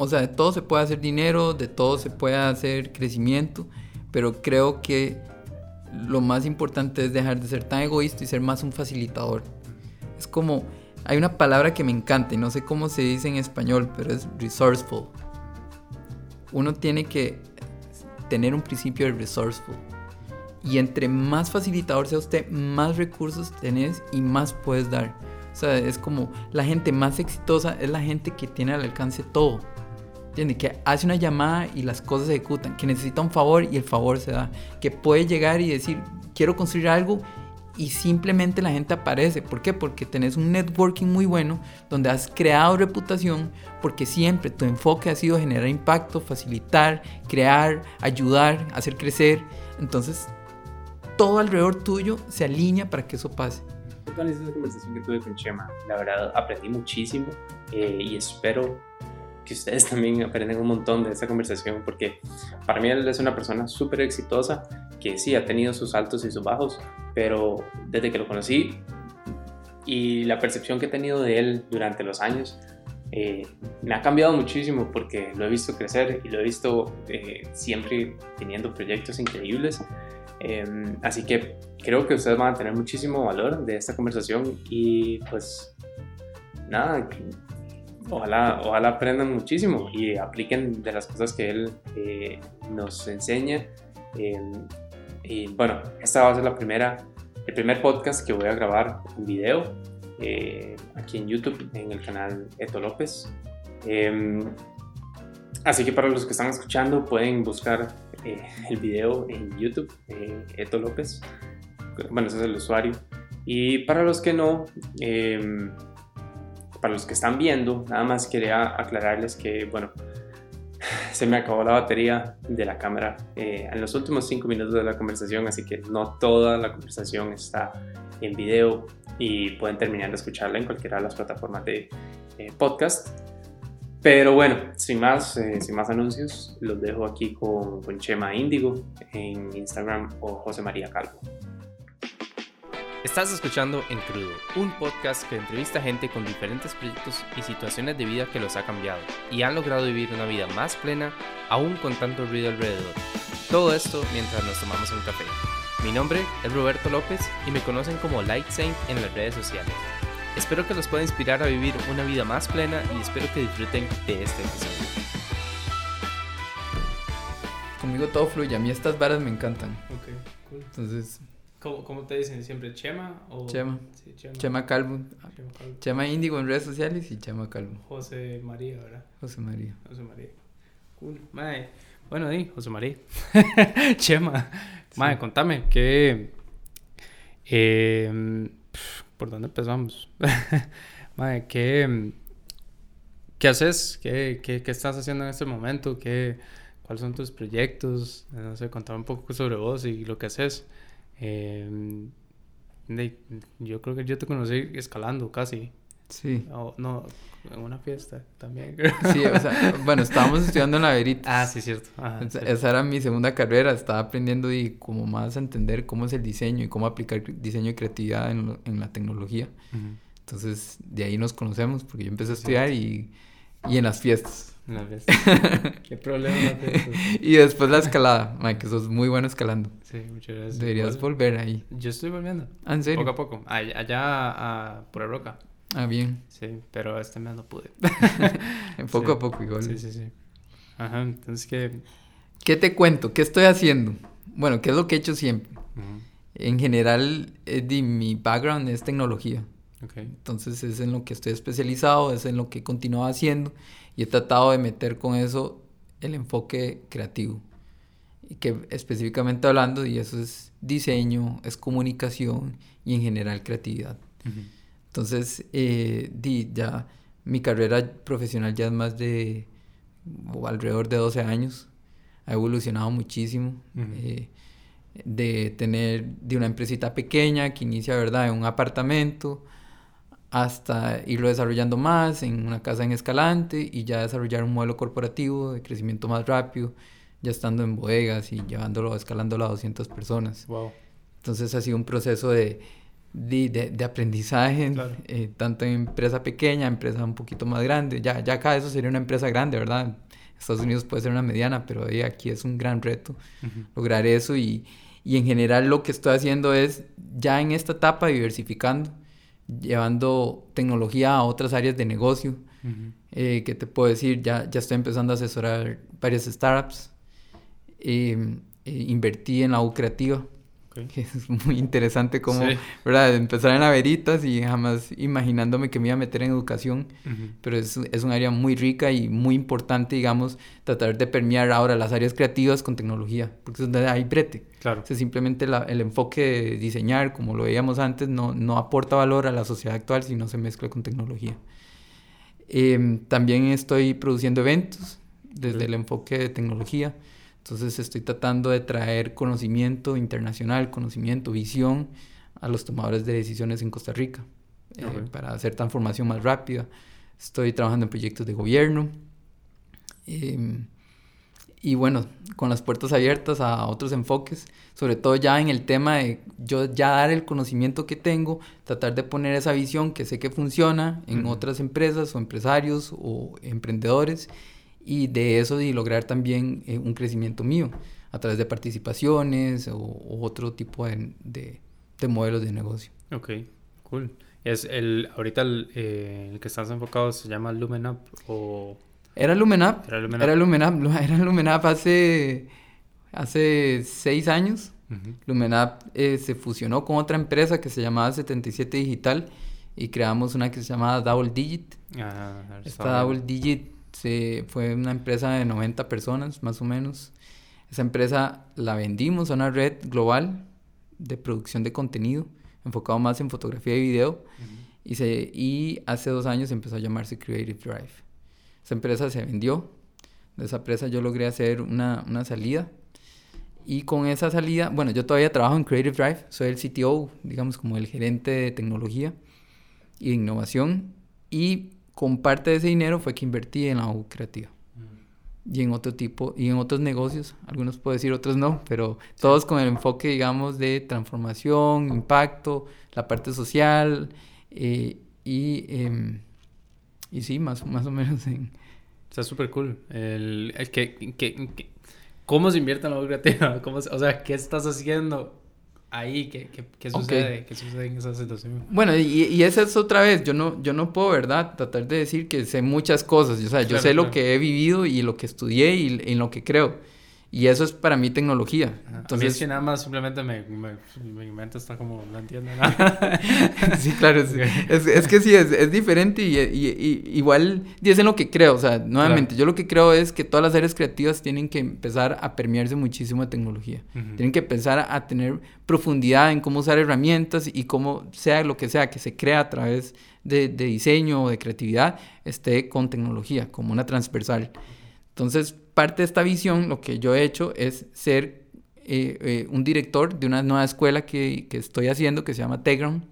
o sea, de todo se puede hacer dinero, de todo se puede hacer crecimiento, pero creo que lo más importante es dejar de ser tan egoísta y ser más un facilitador. Es como, hay una palabra que me encanta y no sé cómo se dice en español, pero es resourceful. Uno tiene que tener un principio de resourceful. Y entre más facilitador sea usted, más recursos tenés y más puedes dar. O sea, es como la gente más exitosa es la gente que tiene al alcance todo. ¿Entiendes? Que hace una llamada y las cosas se ejecutan. Que necesita un favor y el favor se da. Que puede llegar y decir, quiero construir algo y simplemente la gente aparece. ¿Por qué? Porque tenés un networking muy bueno donde has creado reputación porque siempre tu enfoque ha sido generar impacto, facilitar, crear, ayudar, hacer crecer. Entonces, todo alrededor tuyo se alinea para que eso pase. Total, esa conversación que tuve con Chema. La verdad, aprendí muchísimo eh, y espero que ustedes también aprendan un montón de esta conversación porque para mí él es una persona súper exitosa que sí ha tenido sus altos y sus bajos, pero desde que lo conocí y la percepción que he tenido de él durante los años eh, me ha cambiado muchísimo porque lo he visto crecer y lo he visto eh, siempre teniendo proyectos increíbles. Em, así que creo que ustedes van a tener muchísimo valor de esta conversación y pues nada, ojalá, ojalá aprendan muchísimo y apliquen de las cosas que él eh, nos enseña. Em, y bueno, esta va a ser la primera, el primer podcast que voy a grabar en video eh, aquí en YouTube, en el canal Eto López. Em, así que para los que están escuchando pueden buscar eh, el video en YouTube, eh, Eto López. Bueno, ese es el usuario. Y para los que no, em, para los que están viendo, nada más quería aclararles que, bueno, se me acabó la batería de la cámara eh, en los últimos cinco minutos de la conversación, así que no toda la conversación está en video y pueden terminar de escucharla en cualquiera de las plataformas de podcast. Pero bueno, sin más, eh, sin más anuncios, los dejo aquí con, con Chema Índigo en Instagram o José María Calvo. Estás escuchando En Crudo, un podcast que entrevista a gente con diferentes proyectos y situaciones de vida que los ha cambiado y han logrado vivir una vida más plena, aún con tanto ruido alrededor. Todo esto mientras nos tomamos un café. Mi nombre es Roberto López y me conocen como Light Saint en las redes sociales. Espero que los pueda inspirar a vivir una vida más plena y espero que disfruten de este episodio. Conmigo todo fluye, a mí estas varas me encantan. Ok, cool. Entonces, ¿Cómo, cómo te dicen siempre? ¿Chema o...? Chema. Sí, Chema. Chema Calvo, Chema Calvo. Chema Índigo en redes sociales y Chema Calvo, José María, ¿verdad? José María. José María. Cool. Mae. Bueno, di, José María. Chema. Mae, contame, ¿qué... Eh, ¿Por dónde empezamos? Mae, ¿qué... ¿Qué haces? ¿Qué, qué, qué estás haciendo en este momento? ¿Qué, ¿Cuáles son tus proyectos? No sé, contame un poco sobre vos y lo que haces. Eh, de- yo creo que yo te conocí escalando casi. Sí. No, en una fiesta también. Sí, o sea, bueno, estábamos estudiando en la Veritas. ah, sí, cierto. Ajá, Esa, cierto. esa era mi segunda carrera, estaba aprendiendo y como más a entender cómo es el diseño y cómo aplicar diseño y creatividad en, en la tecnología. Ujú. Entonces, de ahí nos conocemos porque yo empecé a estudiar y, y en las fiestas. La fiesta. Qué problema. Y después la escalada, Mike, que sos muy bueno escalando. Sí, muchas gracias. Deberías volver ahí. Yo estoy volviendo. Ah, ¿en serio? Poco a poco. Allá, allá a Pura Roca. Ah, bien. Sí, pero este mes no pude. Poco Sí. a poco igual. Sí, sí, sí. Ajá, entonces que... ¿Qué te cuento? ¿Qué estoy haciendo? Bueno, ¿qué es lo que he hecho siempre? Ujú, En general, eh, di- mi background es tecnología. Ok. Entonces es en lo que estoy especializado, es en lo que he continuado haciendo y he tratado de meter con eso el enfoque creativo. Y que específicamente hablando, y eso es diseño, es comunicación y en general creatividad. Ujú, Entonces, eh, di, ya mi carrera profesional ya es más de o alrededor de 12 años. Ha evolucionado muchísimo. Ujú. eh, de tener de una empresita pequeña que inicia, ¿verdad?, en un apartamento hasta irlo desarrollando más en una casa en Escalante y ya desarrollar un modelo corporativo de crecimiento más rápido, ya estando en bodegas y llevándolo, escalándolo a 200 personas. Wow. Entonces ha sido un proceso de, de, de, de aprendizaje, Claro. eh, tanto en empresa pequeña, empresa un poquito más grande. Ya, ya acá eso sería una empresa grande, ¿verdad? Estados Unidos puede ser una mediana, pero eh, aquí es un gran reto lograr eso y, y en general lo que estoy haciendo es ya en esta etapa diversificando, llevando tecnología a otras áreas de negocio. Eh, ¿Qué te puedo decir? Ya, ya estoy empezando a asesorar varias startups. Eh, eh, invertí en la U Creativa, que es muy interesante como, Sí. ¿verdad? Empezar en la veritas y jamás imaginándome que me iba a meter en educación pero es, es un área muy rica y muy importante, digamos, tratar de permear ahora las áreas creativas con tecnología, porque es donde hay brete. Claro. O sea, simplemente la- el enfoque de diseñar, como lo veíamos antes, no, no aporta valor a la sociedad actual si no se mezcla con tecnología. Em, también estoy produciendo eventos desde Ok. el enfoque de tecnología. Entonces estoy tratando de traer conocimiento internacional, conocimiento, visión a los tomadores de decisiones en Costa Rica eh, Ok. para hacer transformación más rápida. Estoy trabajando en proyectos de gobierno. em, y bueno, con las puertas abiertas a otros enfoques, sobre todo ya en el tema de yo ya dar el conocimiento que tengo, tratar de poner esa visión que sé que funciona en Ujú. otras empresas o empresarios o emprendedores y de eso y lograr también eh, un crecimiento mío a través de participaciones o, o otro tipo de, de- de modelos de negocio. Ok, cool. Es el, ahorita el, eh, el que estás enfocado se llama Lumen Up o... Era Lumenap, Era Lumen Up. era Lumenap, Lu- era Lumenap hace, hace seis años. Lumenap eh, se fusionó con otra empresa que se llamaba 77 Digital y creamos una que se llamaba Double Digit. Ah, Esta Double Digit se, fue una empresa de 90 personas, más o menos. Esa empresa la vendimos a una red global de producción de contenido, enfocado más en fotografía y video. Y, se, y hace dos años empezó a llamarse Creative Drive. Esa empresa se vendió. De esa empresa yo logré hacer una, una salida. Y con esa salida, bueno, yo todavía trabajo en Creative Drive. Soy el CTO, digamos, como el gerente de tecnología y de innovación. Y con parte de ese dinero fue que invertí en la U creativa. Y en otro tipo, y en otros negocios. Algunos puedo decir, otros no. Pero todos con el enfoque, digamos, de transformación, impacto, la parte social. eh, y, em, y sí, más, más o menos en... Está súper cool. El, el que, que- que- ¿Cómo se invierte en la obra creativa? ¿Cómo se- o sea, ¿qué estás haciendo ahí? ¿Qué, qué, qué sucede? ¿Qué sucede en esa situación? Bueno, y, y esa es otra vez, yo no, yo no puedo, ¿verdad? Tratar de decir que sé muchas cosas, o sea, yo Claro, sé lo que he vivido y lo que estudié y, y lo que creo. Y eso es para mí tecnología. Ajá. a mí es Entonces, que nada más simplemente me, me- mi mente está como, no entiendo nada. sí, claro, es, Ok. es, es que sí, es, es diferente y, y- y igual y es en lo que creo, o sea, nuevamente, yo lo que creo es que todas las áreas creativas tienen que empezar a permearse muchísimo de tecnología. Ujú. Tienen que empezar a tener profundidad en cómo usar herramientas y cómo sea lo que sea que se crea a través de, de diseño o de creatividad, esté con tecnología, como una transversal. Entonces, parte de esta visión, lo que yo he hecho es ser eh, eh, un director de una nueva escuela que, que estoy haciendo que se llama Tegram.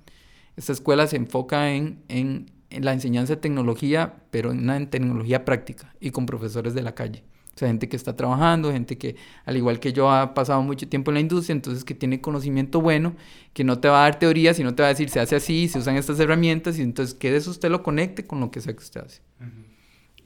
Esta escuela se enfoca en, en- en la enseñanza de tecnología, pero en una tecnología práctica y con profesores de la calle. O sea, gente que está trabajando, gente que, al igual que yo, ha pasado mucho tiempo en la industria, entonces que tiene conocimiento bueno, que no te va a dar teoría, sino te va a decir, se hace así, se usan estas herramientas, y entonces que de eso usted lo conecte con lo que sea que usted hace. Ujú.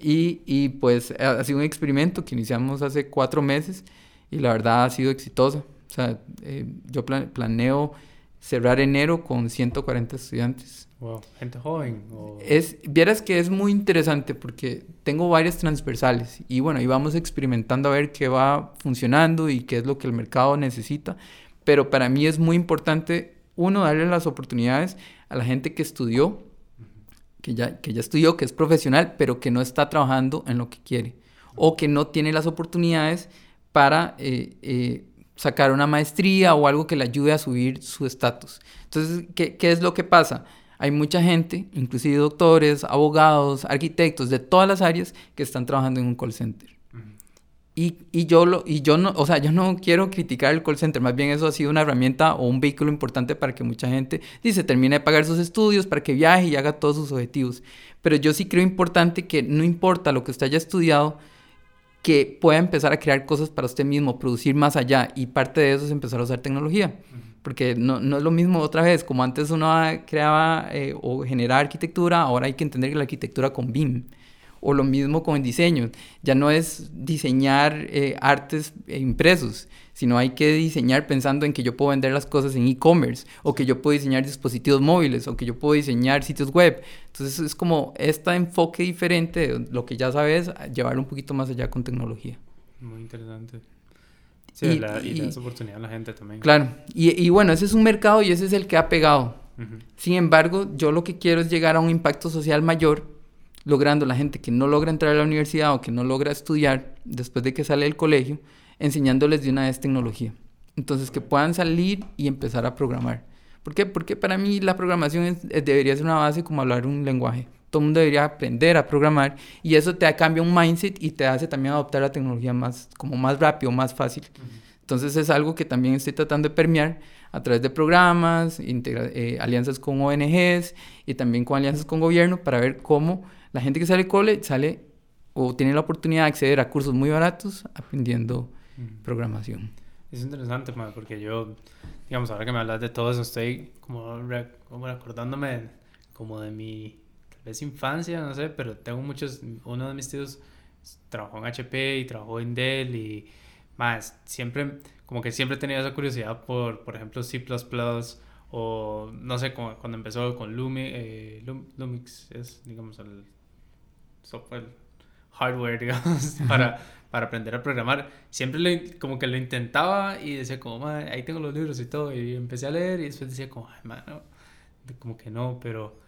Y, y, pues ha sido un experimento que iniciamos hace cuatro meses y la verdad ha sido exitoso. O sea, eh, yo pla- planeo cerrar enero con 140 estudiantes. Wow. Gente joven. O... Es, vieras que es muy interesante porque tengo varias transversales y bueno, y vamos experimentando a ver qué va funcionando y qué es lo que el mercado necesita. Pero para mí es muy importante, uno, darle las oportunidades a la gente que estudió, que ya, que ya estudió, que es profesional, pero que no está trabajando en lo que quiere o que no tiene las oportunidades para eh, eh, sacar una maestría o algo que le ayude a subir su estatus. Entonces, ¿qué, ¿qué es lo que pasa? Hay mucha gente, inclusive doctores, abogados, arquitectos de todas las áreas que están trabajando en un call center. Y, y yo lo, y yo no, o sea, yo no quiero criticar el call center, más bien eso ha sido una herramienta o un vehículo importante para que mucha gente dice, termine de pagar sus estudios, para que viaje y haga todos sus objetivos. Pero yo sí creo importante que no importa lo que usted haya estudiado, que pueda empezar a crear cosas para usted mismo, producir más allá, y parte de eso es empezar a usar tecnología. porque no, no es lo mismo otra vez, como antes uno creaba eh, o generaba arquitectura, ahora hay que entender que la arquitectura con BIM. O lo mismo con el diseño, ya no es diseñar eh, artes impresos, sino hay que diseñar pensando en que yo puedo vender las cosas en e-commerce, o que yo puedo diseñar dispositivos móviles, o que yo puedo diseñar sitios web. Entonces es como este enfoque diferente, lo que ya sabes, llevarlo un poquito más allá con tecnología. Muy interesante. Sí, y, la, y, oportunidad a la gente también. Claro, y, y, bueno, ese es un mercado y ese es el que ha pegado. Sin embargo, yo lo que quiero es llegar a un impacto social mayor, logrando la gente que no logra entrar a la universidad o que no logra estudiar después de que sale del colegio, enseñándoles de una vez tecnología. Entonces, que puedan salir y empezar a programar. ¿Por qué? Porque para mí la programación debería ser una base como hablar un lenguaje. Todo el mundo debería aprender a programar y eso te cambia un mindset y te hace también adoptar la tecnología más, como más rápido, más fácil. Entonces es algo que también estoy tratando de permear a través de programas, eh, alianzas con ONGs y también con alianzas con gobierno para ver cómo la gente que sale del cole sale o tiene la oportunidad de acceder a cursos muy baratos aprendiendo programación. Es interesante, porque yo, digamos, ahora que me hablas de todo eso, estoy como, como recordándome como de mi, tal vez infancia, no sé, pero tengo muchos, uno de mis tíos trabajó en HP y trabajó en Dell y más, siempre, como que siempre tenía esa curiosidad por, por ejemplo, C++ o no sé, cuando empezó con Lumi, eh, Lumix, es, digamos, el software, hardware, digamos, para, para aprender a programar. Siempre como que lo intentaba y decía como, ahí tengo los libros y todo, y empecé a leer y después decía como, ay, mano, como que no, pero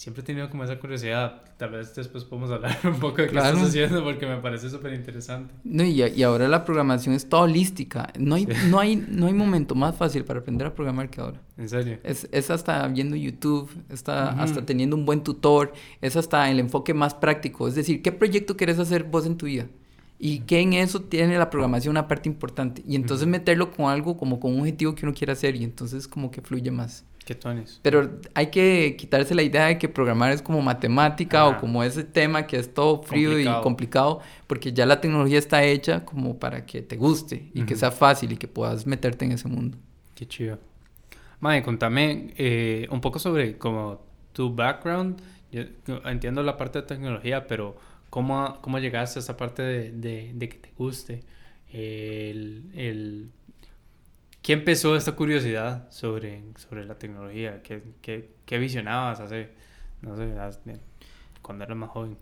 siempre he tenido como esa curiosidad. Tal vez después podemos hablar un poco de qué estás haciendo porque me parece súper interesante. No, y, y, ahora la programación es toda holística. No hay, no, hay, no hay momento más fácil para aprender a programar que ahora. ¿En serio? Es, es hasta viendo YouTube, está hasta teniendo un buen tutor, es hasta el enfoque más práctico. Es decir, ¿qué proyecto quieres hacer vos en tu vida? Y que en eso tiene la programación una parte importante. Y entonces meterlo con algo como con un objetivo que uno quiere hacer y entonces como que fluye más. Pero hay que quitarse la idea de que programar es como matemática o como ese tema que es todo frío y complicado, porque ya la tecnología está hecha como para que te guste y que sea fácil y que puedas meterte en ese mundo. Qué chido. Mae, contame eh, un poco sobre como tu background. Yo entiendo la parte de tecnología, pero ¿cómo, cómo llegaste a esa parte de, de, que te guste? el, el ¿Qué empezó esta curiosidad sobre, sobre la tecnología? ¿Qué, qué, qué visionabas hace, no sé, cuando eras más joven?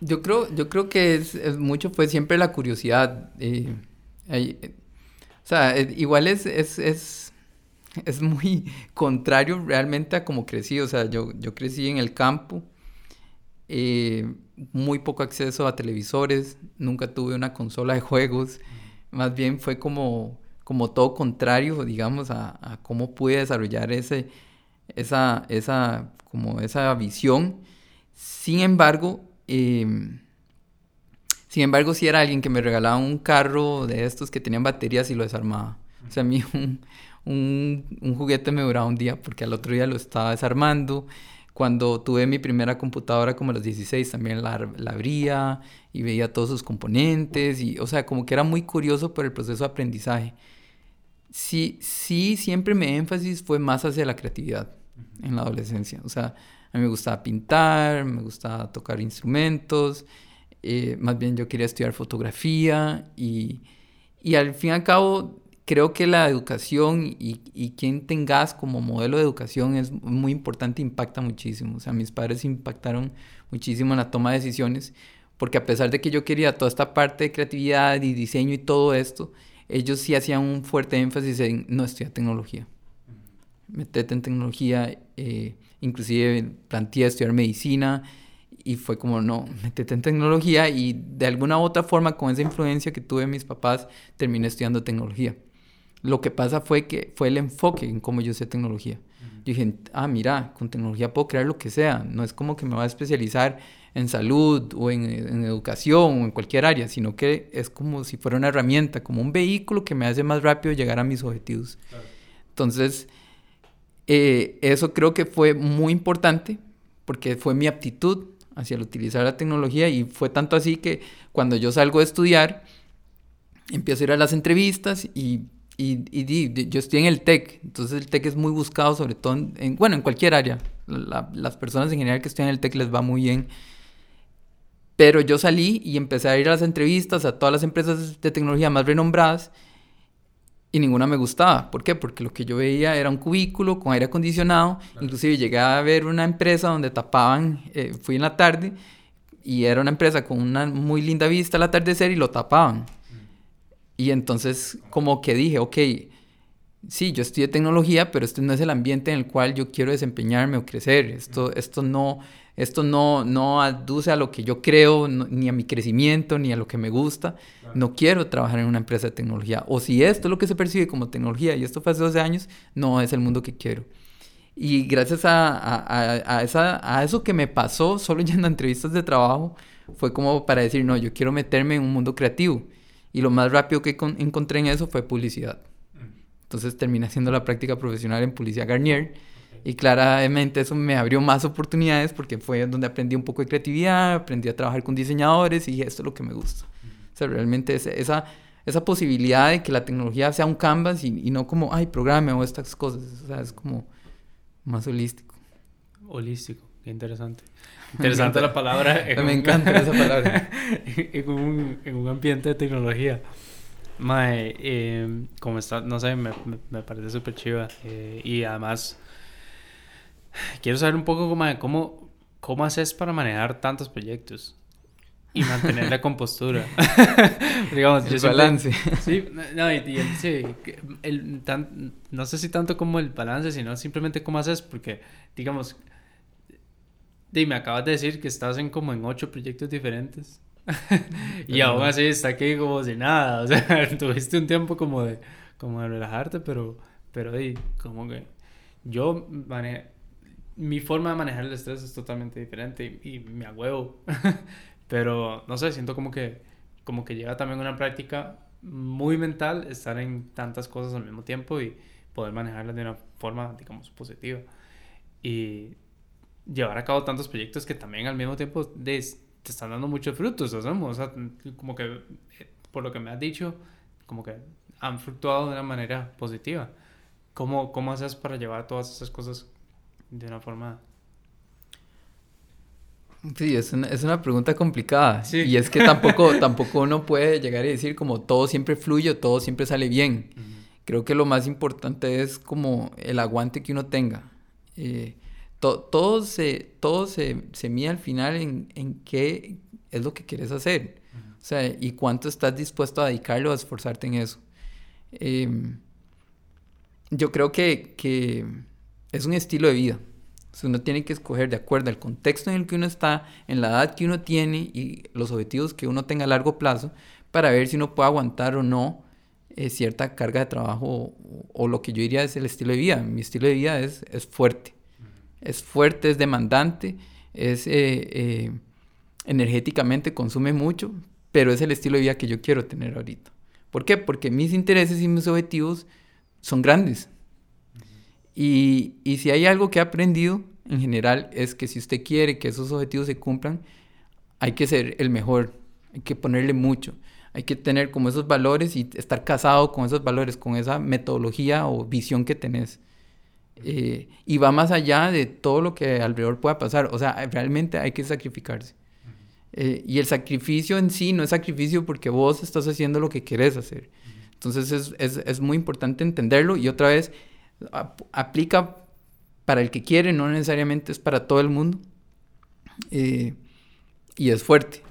Yo creo, yo creo que es, es mucho fue siempre la curiosidad. Eh, o sea, igual es, es, es, es, muy contrario realmente a como crecí. O sea, yo, yo crecí en el campo, eh, muy poco acceso a televisores, nunca tuve una consola de juegos. Más bien fue como como todo contrario, digamos, a, cómo pude desarrollar ese, esa, esa, como esa visión. Sin embargo, em, sin embargo, si era alguien que me regalaba un carro de estos que tenían baterías y lo desarmaba. O sea, a mí un, un, juguete me duraba un día porque al otro día lo estaba desarmando. Cuando tuve mi primera computadora como a los 16 también la, la, abría y veía todos sus componentes y o sea como que era muy curioso por el proceso de aprendizaje sí, sí, siempre mi énfasis fue más hacia la creatividad en la adolescencia. O sea, a mí me gustaba pintar, me gustaba tocar instrumentos, eh, más bien yo quería estudiar fotografía y, y, al fin y al cabo creo que la educación y, y quien tengas como modelo de educación es muy importante, impacta muchísimo. O sea, mis padres impactaron muchísimo en la toma de decisiones porque a pesar de que yo quería toda esta parte de creatividad y diseño y todo esto, ellos sí hacían un fuerte énfasis en no estudiar tecnología. Metete en tecnología, eh, inclusive planteé estudiar medicina y fue como, no, metete en tecnología y de alguna u otra forma con esa influencia que tuve de mis papás terminé estudiando tecnología. Lo que pasa fue que fue el enfoque en cómo yo sé tecnología. Yo dije, ah, mira, con tecnología puedo crear lo que sea, no es como que me voy a especializar en salud o en, educación o en cualquier área, sino que es como si fuera una herramienta, como un vehículo que me hace más rápido llegar a mis objetivos. Entonces, eh, eso creo que fue muy importante porque fue mi aptitud hacia el utilizar la tecnología y fue tanto así que cuando yo salgo de estudiar, empiezo a ir a las entrevistas y y, y, yo estoy en el TEC, entonces el TEC es muy buscado, sobre todo, en, bueno, en cualquier área. las personas en general que están en el TEC les va muy bien. Pero yo salí y empecé a ir a las entrevistas a todas las empresas de tecnología más renombradas y ninguna me gustaba. ¿Por qué? Porque lo que yo veía era un cubículo con aire acondicionado. Inclusive llegué a ver una empresa donde tapaban, eh, fui en la tarde y era una empresa con una muy linda vista al atardecer y lo tapaban. Y entonces como que dije, ok, sí, yo estudié tecnología, pero este no es el ambiente en el cual yo quiero desempeñarme o crecer. Esto, esto, no, esto no, no aduce a lo que yo creo, ni a mi crecimiento, ni a lo que me gusta. No quiero trabajar en una empresa de tecnología. O si esto es lo que se percibe como tecnología y esto fue hace 12 años, no es el mundo que quiero. Y gracias a, a, a, esa, a eso que me pasó solo yendo a entrevistas de trabajo, fue como para decir, no, yo quiero meterme en un mundo creativo. Y lo más rápido que encontré en eso fue publicidad. Entonces terminé haciendo la práctica profesional en Publicidad Garnier. Y claramente eso me abrió más oportunidades porque fue donde aprendí un poco de creatividad, aprendí a trabajar con diseñadores y esto es lo que me gusta. O sea, realmente esa, esa posibilidad de que la tecnología sea un canvas y, y no como, ay, programe o estas cosas. O sea, es como más holístico. Holístico, qué interesante. Interesante la palabra. me encanta esa palabra. en, un, en, un, ambiente de tecnología. Mae, eh, como está, no sé, me, me, parece súper chiva. Eh, y además, quiero saber un poco como, cómo, cómo haces para manejar tantos proyectos y mantener la compostura. Digamos, el balance. sí, no, y, sí, el, tan, no sé si tanto como el balance, sino simplemente cómo haces, porque, digamos, y me acabas de decir que estás en como en ocho proyectos diferentes. y aún así está aquí como si nada. O sea, tuviste un tiempo como de, como de relajarte, pero, pero como que yo mi forma de manejar el estrés es totalmente diferente y, me agüevo. pero no sé, siento como que, como que llega también una práctica muy mental estar en tantas cosas al mismo tiempo y poder manejarlas de una forma, digamos, positiva. Y llevar a cabo tantos proyectos que también al mismo tiempo te están dando muchos frutos, O sea, como que, eh, por lo que me has dicho, como que han fluctuado de una manera positiva. ¿Cómo, cómo haces para llevar todas esas cosas de una forma... Sí, es una, es una pregunta complicada. Sí. Y es que tampoco, tampoco uno puede llegar y decir como todo siempre fluye, todo siempre sale bien. Creo que lo más importante es como el aguante que uno tenga. Eh, todo, se, todo se, se mide al final en, en, qué es lo que quieres hacer. O sea, y cuánto estás dispuesto a dedicarlo, a esforzarte en eso. Em, yo creo que, que, es un estilo de vida. uno tiene que escoger de acuerdo al contexto en el que uno está, en la edad que uno tiene y los objetivos que uno tenga a largo plazo para ver si uno puede aguantar o no eh, cierta carga de trabajo o, o, lo que yo diría es el estilo de vida. Mi estilo de vida es, es fuerte es fuerte, es demandante, es eh, eh, energéticamente consume mucho, pero es el estilo de vida que yo quiero tener ahorita. ¿Por qué? Porque mis intereses y mis objetivos son grandes. Y, y si hay algo que he aprendido en general es que si usted quiere que esos objetivos se cumplan, hay que ser el mejor, hay que ponerle mucho, hay que tener como esos valores y estar casado con esos valores, con esa metodología o visión que tenés. Eh, y va más allá de todo lo que alrededor pueda pasar. O sea, realmente hay que sacrificarse. Eh, y el sacrificio en sí no es sacrificio porque vos estás haciendo lo que querés hacer. Entonces es, es, es muy importante entenderlo y otra vez aplica para el que quiere, no necesariamente es para todo el mundo. Eh, y es fuerte.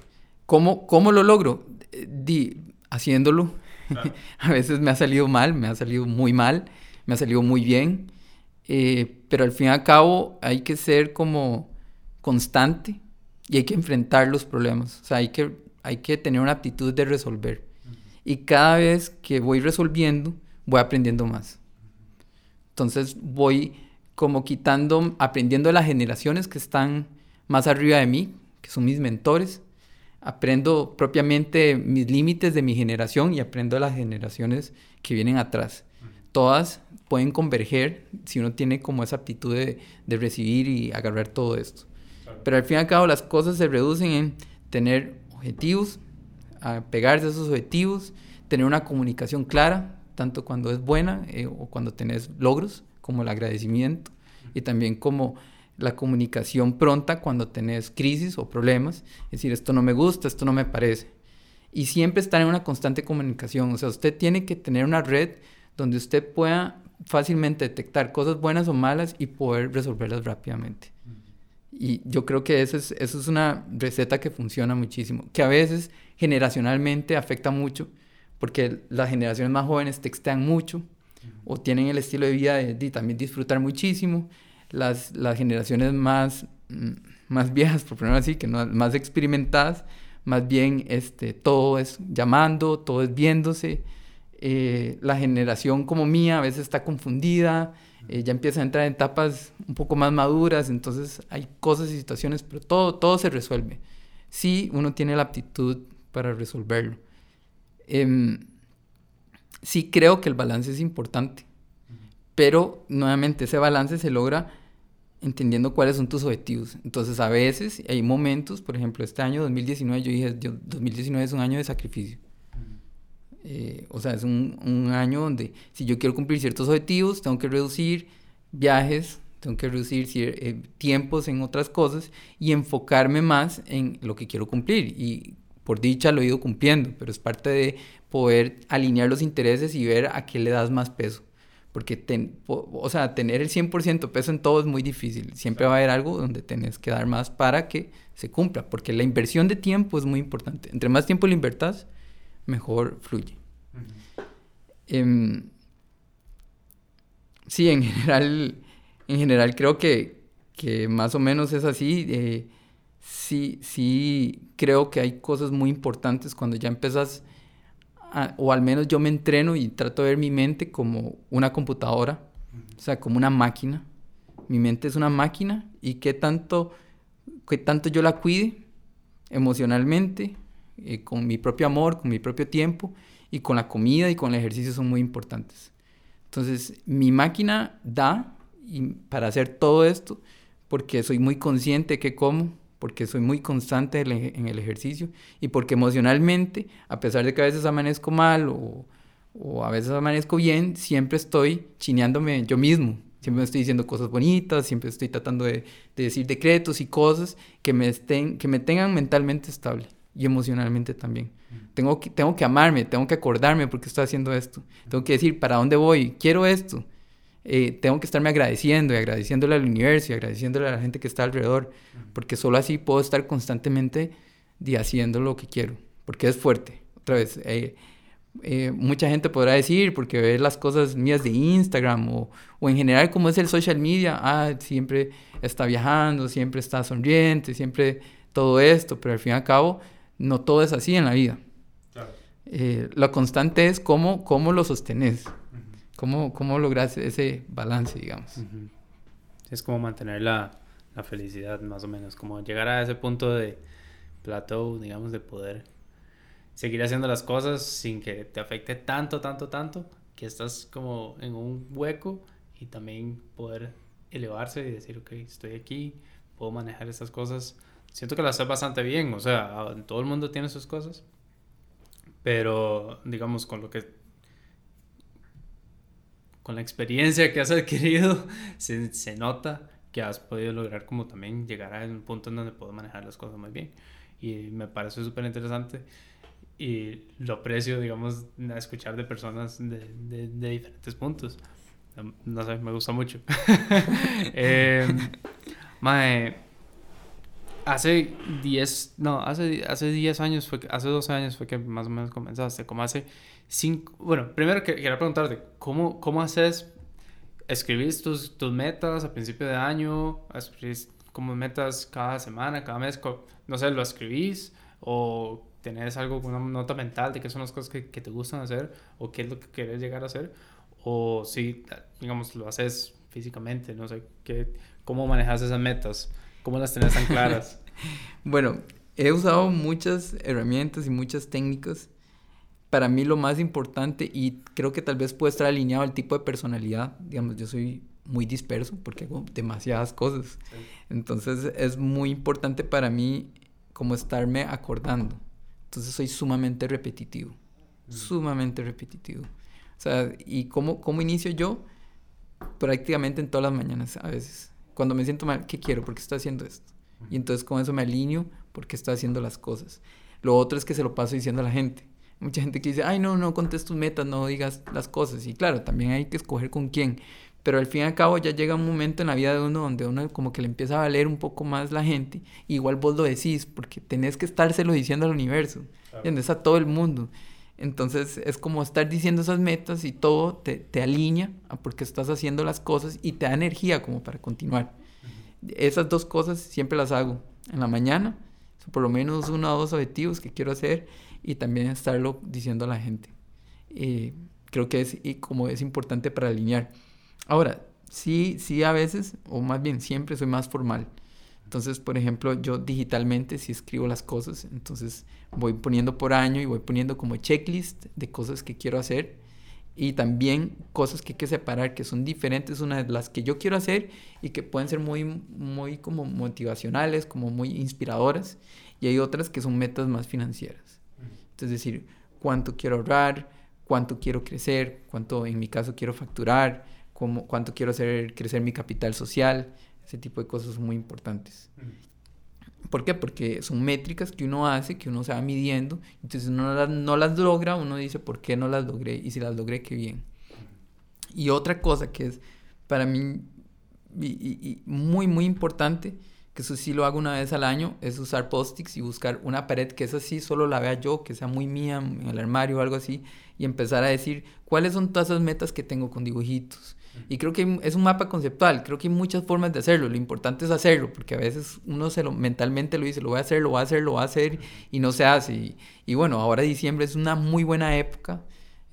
¿Cómo, cómo lo logro? Di, haciéndolo. a veces me ha salido mal, me ha salido muy mal, me ha salido muy bien. Eh, pero al fin y al cabo hay que ser como constante y hay que enfrentar los problemas. O sea, hay que, hay que tener una actitud de resolver. Y cada vez que voy resolviendo, voy aprendiendo más. Entonces voy como quitando, aprendiendo de las generaciones que están más arriba de mí, que son mis mentores. Aprendo propiamente mis límites de mi generación y aprendo de las generaciones que vienen atrás. Todas pueden converger si uno tiene como esa aptitud de, de recibir y agarrar todo esto. Pero al fin y al cabo las cosas se reducen en tener objetivos, a pegarse a esos objetivos, tener una comunicación clara tanto cuando es buena eh, o cuando tenés logros, como el agradecimiento y también como la comunicación pronta cuando tenés crisis o problemas. Es decir, esto no me gusta, esto no me parece. Y siempre estar en una constante comunicación. O sea, usted tiene que tener una red donde usted pueda fácilmente detectar cosas buenas o malas y poder resolverlas rápidamente. Y yo creo que eso es, eso es una receta que funciona muchísimo, que a veces generacionalmente afecta mucho, porque las generaciones más jóvenes textean mucho o tienen el estilo de vida de, también disfrutar muchísimo. Las, las generaciones más, mm, más viejas, por ponerlo así, que no, más experimentadas, más bien este, todo es llamando, todo es viéndose. Eh, la generación como mía a veces está confundida, eh, ya empieza a entrar en etapas un poco más maduras, entonces hay cosas y situaciones, pero todo, todo se resuelve. Si uno tiene la aptitud para resolverlo. Em, sí creo que el balance es importante, pero nuevamente ese balance se logra entendiendo cuáles son tus objetivos. Entonces a veces hay momentos, por ejemplo, este año 2019, yo dije, 2019 es un año de sacrificio. Eh, o sea, es un, un, año donde si yo quiero cumplir ciertos objetivos, tengo que reducir viajes, tengo que reducir eh, tiempos en otras cosas y enfocarme más en lo que quiero cumplir. Y por dicha lo he ido cumpliendo, pero es parte de poder alinear los intereses y ver a qué le das más peso. Porque, o sea, tener el 100% peso en todo es muy difícil. Siempre va a haber algo donde tenés que dar más para que se cumpla. Porque la inversión de tiempo es muy importante. Entre más tiempo le invertas, mejor fluye. Em, sí, en general, en general creo que, que más o menos es así. Eh, sí, sí creo que hay cosas muy importantes cuando ya empezas, o al menos yo me entreno y trato de ver mi mente como una computadora, o sea, como una máquina. Mi mente es una máquina y qué tanto, qué tanto yo la cuide emocionalmente, eh, con mi propio amor, con mi propio tiempo y con la comida y con el ejercicio son muy importantes. Entonces, mi máquina da y para hacer todo esto porque soy muy consciente de qué como, porque soy muy constante en el ejercicio y porque emocionalmente, a pesar de que a veces amanezco mal o, o a veces amanezco bien, siempre estoy chineándome yo mismo. Siempre me estoy diciendo cosas bonitas, siempre estoy tratando de, de decir decretos y cosas que me, estén, que me tengan mentalmente estable y emocionalmente también. Tengo que, tengo que amarme, tengo que acordarme porque estoy haciendo esto. Tengo que decir, ¿para dónde voy? Quiero esto. Eh, tengo que estarme agradeciendo y agradeciéndole al universo y agradeciéndole a la gente que está alrededor, porque solo así puedo estar constantemente haciendo lo que quiero, porque es fuerte. Otra vez, eh, eh, mucha gente podrá decir, porque ve las cosas mías de Instagram o, o, en general como es el social media, ah, siempre está viajando, siempre está sonriente, siempre todo esto, pero al fin y al cabo no todo es así en la vida. Eh, la constante es cómo, cómo lo sostenes, cómo, cómo logras ese balance, digamos. Es como mantener la, la, felicidad, más o menos, como llegar a ese punto de plateau, digamos, de poder seguir haciendo las cosas sin que te afecte tanto, tanto, tanto, que estás como en un hueco y también poder elevarse y decir, ok, estoy aquí, puedo manejar estas cosas siento que lo hace bastante bien. O sea, todo el mundo tiene sus cosas. Pero, digamos, con lo que. Con la experiencia que has adquirido, se, se nota que has podido lograr como también llegar a un punto en donde puedo manejar las cosas muy bien. Y me parece súper interesante. Y lo aprecio, digamos, a escuchar de personas de, de, diferentes puntos. No sé, me gusta mucho. eh, mae, Hace 10, no, hace, hace 10 años, fue, hace 12 años fue que más o menos comenzaste, como hace 5, bueno, primero que, quería preguntarte, ¿cómo, cómo haces, escribís tus, tus metas a principio de año, escribís como metas cada semana, cada mes, no sé, lo escribís o tenés algo, una nota mental de qué son las cosas que, te gustan hacer o qué es lo que quieres llegar a hacer, o si, digamos, lo haces físicamente, no sé, qué, cómo manejas esas metas. ¿Cómo las tenés tan claras? bueno, he usado muchas herramientas y muchas técnicas. Para mí lo más importante, y creo que tal vez puede estar alineado al tipo de personalidad, digamos, yo soy muy disperso porque hago demasiadas cosas. Entonces es muy importante para mí como estarme acordando. Entonces soy sumamente repetitivo, sumamente repetitivo. O sea, ¿y cómo, cómo inicio yo? Prácticamente en todas las mañanas a veces. Cuando me siento mal, ¿qué quiero? ¿Por qué estoy haciendo esto? Y entonces con eso me alineo porque estoy haciendo las cosas. Lo otro es que se lo paso diciendo a la gente. Mucha gente que dice, ay, no, no contes tus metas, no digas las cosas. Y claro, también hay que escoger con quién. Pero al fin y al cabo ya llega un momento en la vida de uno donde uno como que le empieza a valer un poco más la gente. igual vos lo decís, porque tenés que estárselo diciendo al universo. ¿Entiendes? A todo el mundo. Entonces es como estar diciendo esas metas y todo te, te alinea a porque estás haciendo las cosas y te da energía como para continuar. Esas dos cosas siempre las hago en la mañana, por lo menos uno o dos objetivos que quiero hacer y también estarlo diciendo a la gente. Eh, creo que es y como es importante para alinear. Ahora, sí, sí a veces, o más bien siempre soy más formal. Entonces, por ejemplo, yo digitalmente sí escribo las cosas, entonces voy poniendo por año y voy poniendo como checklist de cosas que quiero hacer y también cosas que hay que separar que son diferentes una de las que yo quiero hacer y que pueden ser muy muy como motivacionales, como muy inspiradoras y hay otras que son metas más financieras. Es decir, cuánto quiero ahorrar, cuánto quiero crecer, cuánto en mi caso quiero facturar, cómo, cuánto quiero hacer crecer mi capital social, ese tipo de cosas son muy importantes. ¿Por qué? Porque son métricas que uno hace, que uno se va midiendo. Entonces uno no las, no las logra, uno dice, ¿por qué no las logré? Y si las logré, qué bien. Y otra cosa que es para mí y, muy, muy importante, que eso sí lo hago una vez al año, es usar post-its y buscar una pared que esa sí solo la vea yo, que sea muy mía en el armario o algo así, y empezar a decir cuáles son todas esas metas que tengo con dibujitos y creo que es un mapa conceptual, creo que hay muchas formas de hacerlo, lo importante es hacerlo, porque a veces uno se lo, mentalmente lo dice, lo voy a hacer, lo voy a hacer, lo voy a hacer, y no se hace. Y, bueno, ahora diciembre es una muy buena época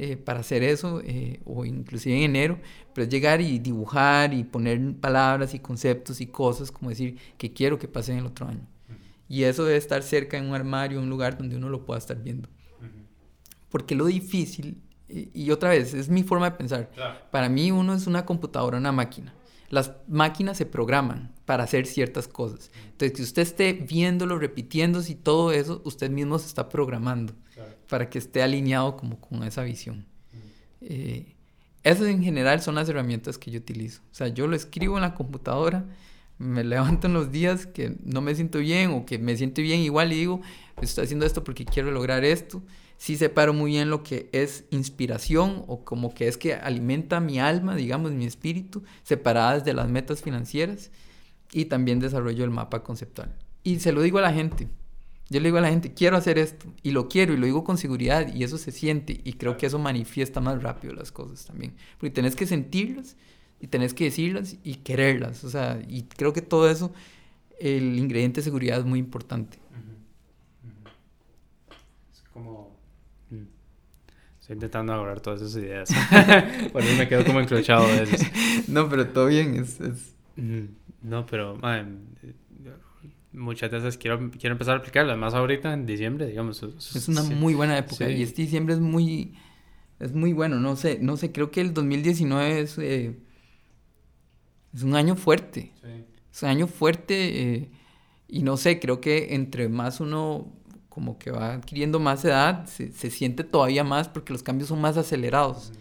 eh, para hacer eso, eh, o inclusive en enero, pero es llegar y dibujar y poner palabras y conceptos y cosas, como decir, que quiero que pase en el otro año. Y eso debe estar cerca en un armario, un lugar donde uno lo pueda estar viendo. Porque lo difícil y, otra vez, es mi forma de pensar. Para mí uno es una computadora, una máquina. Las máquinas se programan para hacer ciertas cosas. Entonces, que usted esté viéndolo, repitiéndose y todo eso, usted mismo se está programando para que esté alineado como con esa visión. Eh, esas en general son las herramientas que yo utilizo. O sea, yo lo escribo en la computadora, me levanto en los días que no me siento bien o que me siento bien igual y digo, estoy haciendo esto porque quiero lograr esto sí separo muy bien lo que es inspiración o como que es que alimenta mi alma, digamos, mi espíritu, separadas de las metas financieras y también desarrollo el mapa conceptual. Y se lo digo a la gente. Yo le digo a la gente, quiero hacer esto y lo quiero y lo digo con seguridad y eso se siente y creo que eso manifiesta más rápido las cosas también. Porque tenés que sentirlas y tenés que decirlas y quererlas. O sea, y creo que todo eso, el ingrediente de seguridad es muy importante. Es como Estoy intentando agarrar todas esas ideas. Por eso me quedo como encrochado a veces. No, pero todo bien. Es, es... No, pero muchas veces quiero, quiero empezar a aplicarlas. Más ahorita en diciembre, digamos. Es una muy buena época. Y este diciembre es muy... Es muy bueno. No sé, no sé. Creo que el 2019 es... Eh, es un año fuerte. Es un año fuerte. Eh, y no sé, creo que entre más uno como que va adquiriendo más edad, se, se siente todavía más porque los cambios son más acelerados.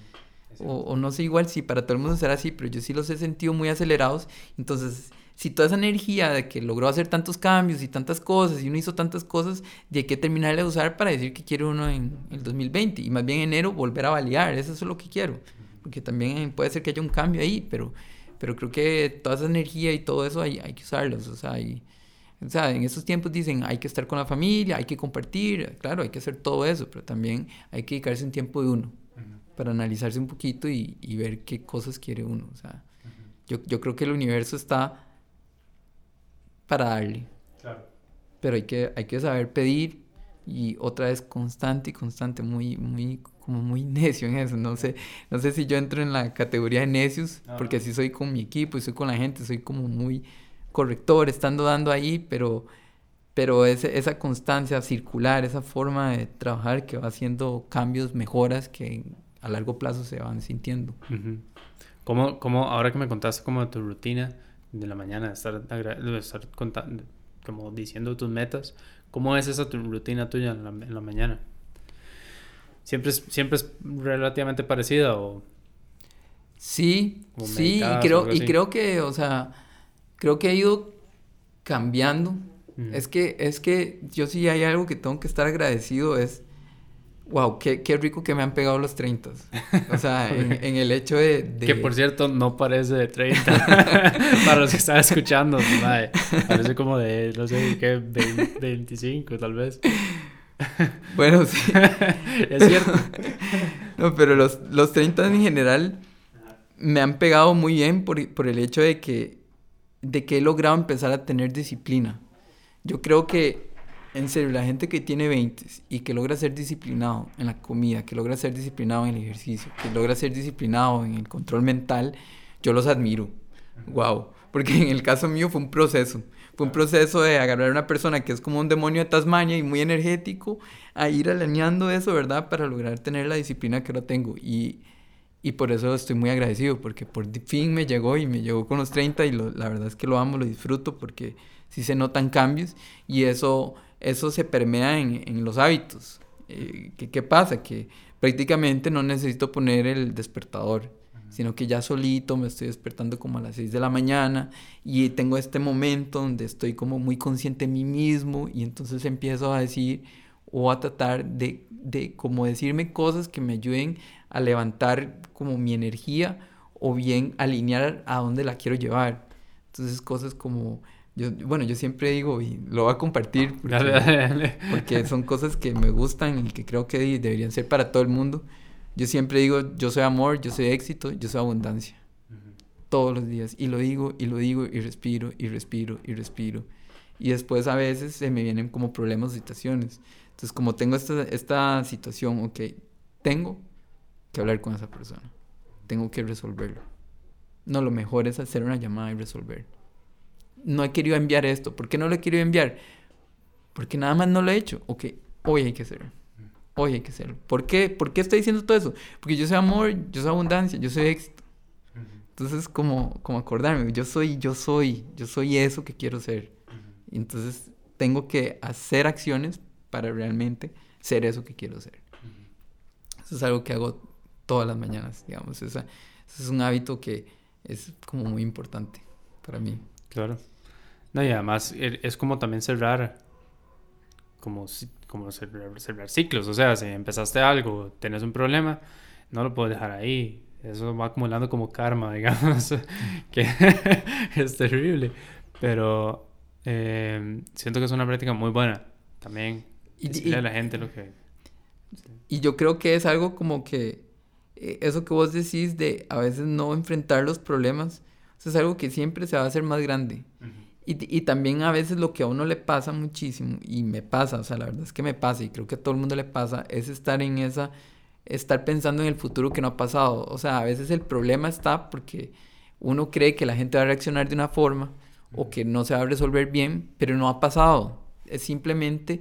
O, no sé igual si para todo el mundo será así, pero yo sí los he sentido muy acelerados. Entonces, si toda esa energía de que logró hacer tantos cambios y tantas cosas y uno hizo tantas cosas, de que terminarle de usar para decir que quiere uno en el 2020 y más bien en enero volver a validar, eso es lo que quiero. Porque también puede ser que haya un cambio ahí, pero, pero creo que toda esa energía y todo eso hay, hay que usarlos. O sea, hay, o sea, en esos tiempos dicen hay que estar con la familia, hay que compartir, claro, hay que hacer todo eso, pero también hay que dedicarse un tiempo de uno para analizarse un poquito y, y, ver qué cosas quiere uno. O sea, yo, yo, creo que el universo está para darle. Claro. Pero hay que, hay que saber pedir y otra vez constante y constante, muy, muy, como muy necio en eso. No sé, no sé si yo entro en la categoría de necios, porque así soy con mi equipo y soy con la gente, soy como muy corrector, estando dando ahí, pero, pero esa constancia circular, esa forma de trabajar que va haciendo cambios, mejoras que a largo plazo se van sintiendo. ¿Cómo, cómo, ahora que me contaste como tu rutina de la mañana, de estar, estar contando, como diciendo tus metas, ¿cómo es esa tu rutina tuya en la, en la mañana? siempre es, siempre es relativamente parecida o... Sí, sí, y creo, y creo que, o sea, creo que ha ido cambiando. Es que, es que yo sí hay algo que tengo que estar agradecido, es, wow, qué, qué rico que me han pegado los 30. O sea, en, en el hecho de... de- Que por cierto no parece de 30. Para los que están escuchando, mae, parece como de, no sé, ¿qué? 20, 25 tal vez. Bueno, sí. es cierto. No, pero los, los 30 en general me han pegado muy bien por, por el hecho de que, de que he logrado empezar a tener disciplina. Yo creo que, en serio, la gente que tiene 20 y que logra ser disciplinado en la comida, que logra ser disciplinado en el ejercicio, que logra ser disciplinado en el control mental, yo los admiro. Wow. Porque en el caso mío fue un proceso. Fue un proceso de agarrar a una persona que es como un demonio de Tasmania y muy energético, a ir alineando eso, ¿verdad? Para lograr tener la disciplina que ahora tengo. Y, y por eso estoy muy agradecido, porque por fin me llegó y me llegó con los 30 y lo- la verdad es que lo amo, lo disfruto, porque sí se notan cambios y eso, eso se permea en, en los hábitos. Eh, ¿qué, ¿Qué pasa? Que prácticamente no necesito poner el despertador, sino que ya solito me estoy despertando como a las 6 de la mañana y tengo este momento donde estoy como muy consciente de mí mismo y entonces empiezo a decir o a tratar de, de como decirme cosas que me ayuden a levantar como mi energía o bien alinear a dónde la quiero llevar. Entonces cosas como, yo, bueno, yo siempre digo y lo voy a compartir porque, Dale, dale, dale. porque son cosas que me gustan y que creo que de- deberían ser para todo el mundo. Yo siempre digo, yo soy amor, yo soy éxito, yo soy abundancia. Todos los días. Y lo digo, y lo digo, y respiro, y respiro, y respiro. Y después a veces se me vienen como problemas o situaciones. Entonces, como tengo esta, esta situación, ok, tengo que hablar con esa persona. Tengo que resolverlo. No, lo mejor es hacer una llamada y resolver. No he querido enviar esto. ¿Por qué no lo he querido enviar? Porque nada más no lo he hecho. Ok, hoy hay que hacerlo. Hoy hay que hacerlo. ¿Por qué? ¿Por qué estoy diciendo todo eso? Porque yo soy amor, yo soy abundancia, yo soy éxito. Entonces, como, como acordarme, yo soy, yo soy, yo soy eso que quiero ser. Y entonces tengo que hacer acciones para realmente ser eso que quiero ser. Eso es algo que hago todas las mañanas, digamos. Esa, es un hábito que es como muy importante para mí. Claro. No, y además e- es como también cerrar, como, como cerrar, cerrar ciclos. O sea, si empezaste algo, tenés un problema, no lo puedes dejar ahí. Eso va acumulando como karma, digamos, que es terrible. Pero eh, siento que es una práctica muy buena también. Y- a la gente lo que... Y yo creo que es algo como que eh, eso que vos decís de a veces no enfrentar los problemas, eso es algo que siempre se va a hacer más grande. Y, y también a veces lo que a uno le pasa muchísimo, y me pasa, o sea, la verdad es que me pasa, y creo que a todo el mundo le pasa, es estar en esa, estar pensando en el futuro que no ha pasado. O sea, a veces el problema está porque uno cree que la gente va a reaccionar de una forma o que no se va a resolver bien, pero no ha pasado. Es simplemente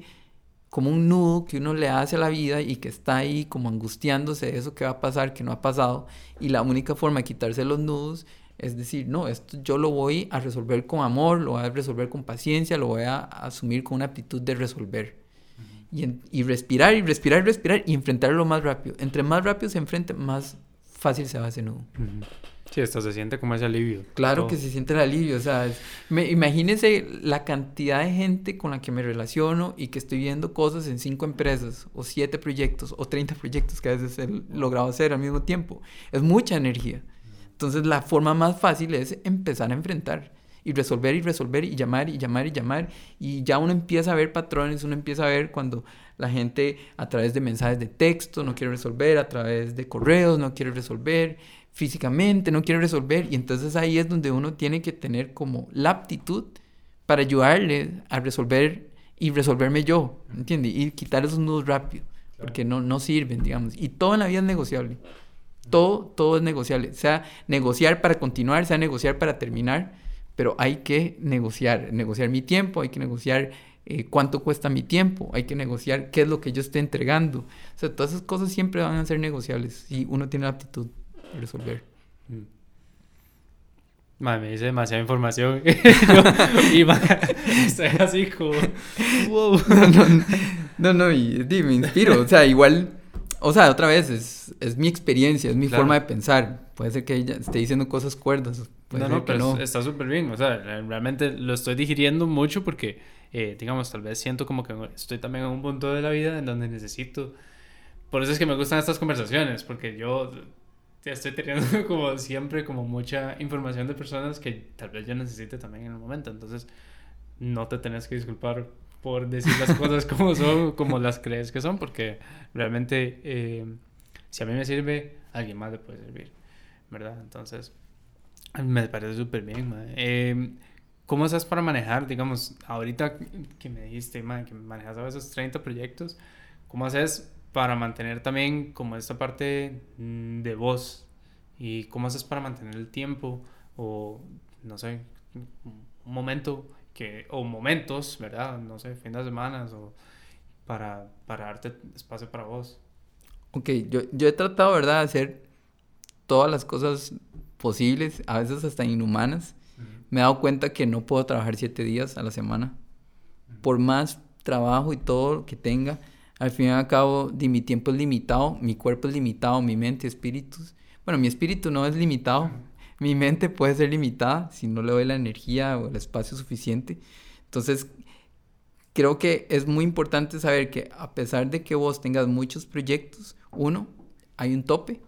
como un nudo que uno le hace a la vida y que está ahí como angustiándose de eso que va a pasar, que no ha pasado. Y la única forma de quitarse los nudos es decir, no, esto yo lo voy a resolver con amor, lo voy a resolver con paciencia, lo voy a asumir con una actitud de resolver. Y, respirar y respirar y respirar y enfrentarlo más rápido. Entre más rápido se enfrente, más fácil se va ese nudo. Sí, esto se siente como ese alivio. Claro Todo. que se siente el alivio, o sea, me, imagínense la cantidad de gente con la que me relaciono y que estoy viendo cosas en cinco empresas, o siete proyectos, o 30 proyectos que a veces he logrado hacer al mismo tiempo. Es mucha energía. Entonces la forma más fácil es empezar a enfrentar y resolver y resolver y llamar y llamar y llamar y ya uno empieza a ver patrones, uno empieza a ver cuando la gente a través de mensajes de texto no quiere resolver, a través de correos no quiere resolver, físicamente no quiere resolver y entonces ahí es donde uno tiene que tener como la aptitud para ayudarle a resolver y resolverme yo, ¿entiendes? Y quitar esos nudos rápido, porque no, no sirven, digamos. Y todo en la vida es negociable. Todo, todo es negociable. Sea negociar para continuar, sea negociar para terminar, pero hay que negociar. Negociar mi tiempo, hay que negociar eh, cuánto cuesta mi tiempo, hay que negociar qué es lo que yo estoy entregando. O sea, todas esas cosas siempre van a ser negociables si uno tiene la aptitud de resolver. Mm. Madre, me dice demasiada información. Yo- y ma- estoy así como. Wow. no, no, no, no, y, me inspiro. O sea, igual o sea, otra vez, es, es mi experiencia, es mi Claro. forma de pensar. Puede ser que ella esté diciendo cosas cuerdas. Puede no, no, pero no. está súper bien. O sea, realmente lo estoy digiriendo mucho porque, eh, digamos, tal vez siento como que estoy también en un punto de la vida en donde necesito. Por eso es que me gustan estas conversaciones, porque yo estoy teniendo como siempre como mucha información de personas que tal vez yo necesite también en el momento. Entonces, no te tenés que disculpar por decir las cosas como son, como las crees que son, porque realmente eh, si a mí me sirve, alguien más le puede servir, ¿verdad? Entonces, me parece súper bien. Eh, ¿Cómo estás para manejar, digamos, ahorita que me dijiste, mae, que manejas a veces 30 proyectos, ¿cómo haces para mantener también como esta parte mm, de voz? ¿Y cómo haces para mantener el tiempo o, no sé, un momento que, o momentos, ¿verdad? No sé, fin de semana o para, para darte espacio para vos. Ok, yo, yo he tratado, ¿verdad?, de hacer todas las cosas posibles, a veces hasta inhumanas. Me he dado cuenta que no puedo trabajar siete días a la semana. Por más trabajo y todo lo que tenga, al fin y al cabo, di, mi tiempo es limitado, mi cuerpo es limitado, mi mente, espíritus. Bueno, mi espíritu no es limitado, mi mente puede ser limitada si no le doy la energía o el espacio suficiente. Entonces, creo que es muy importante saber que a pesar de que vos tengas muchos proyectos, uno, hay un tope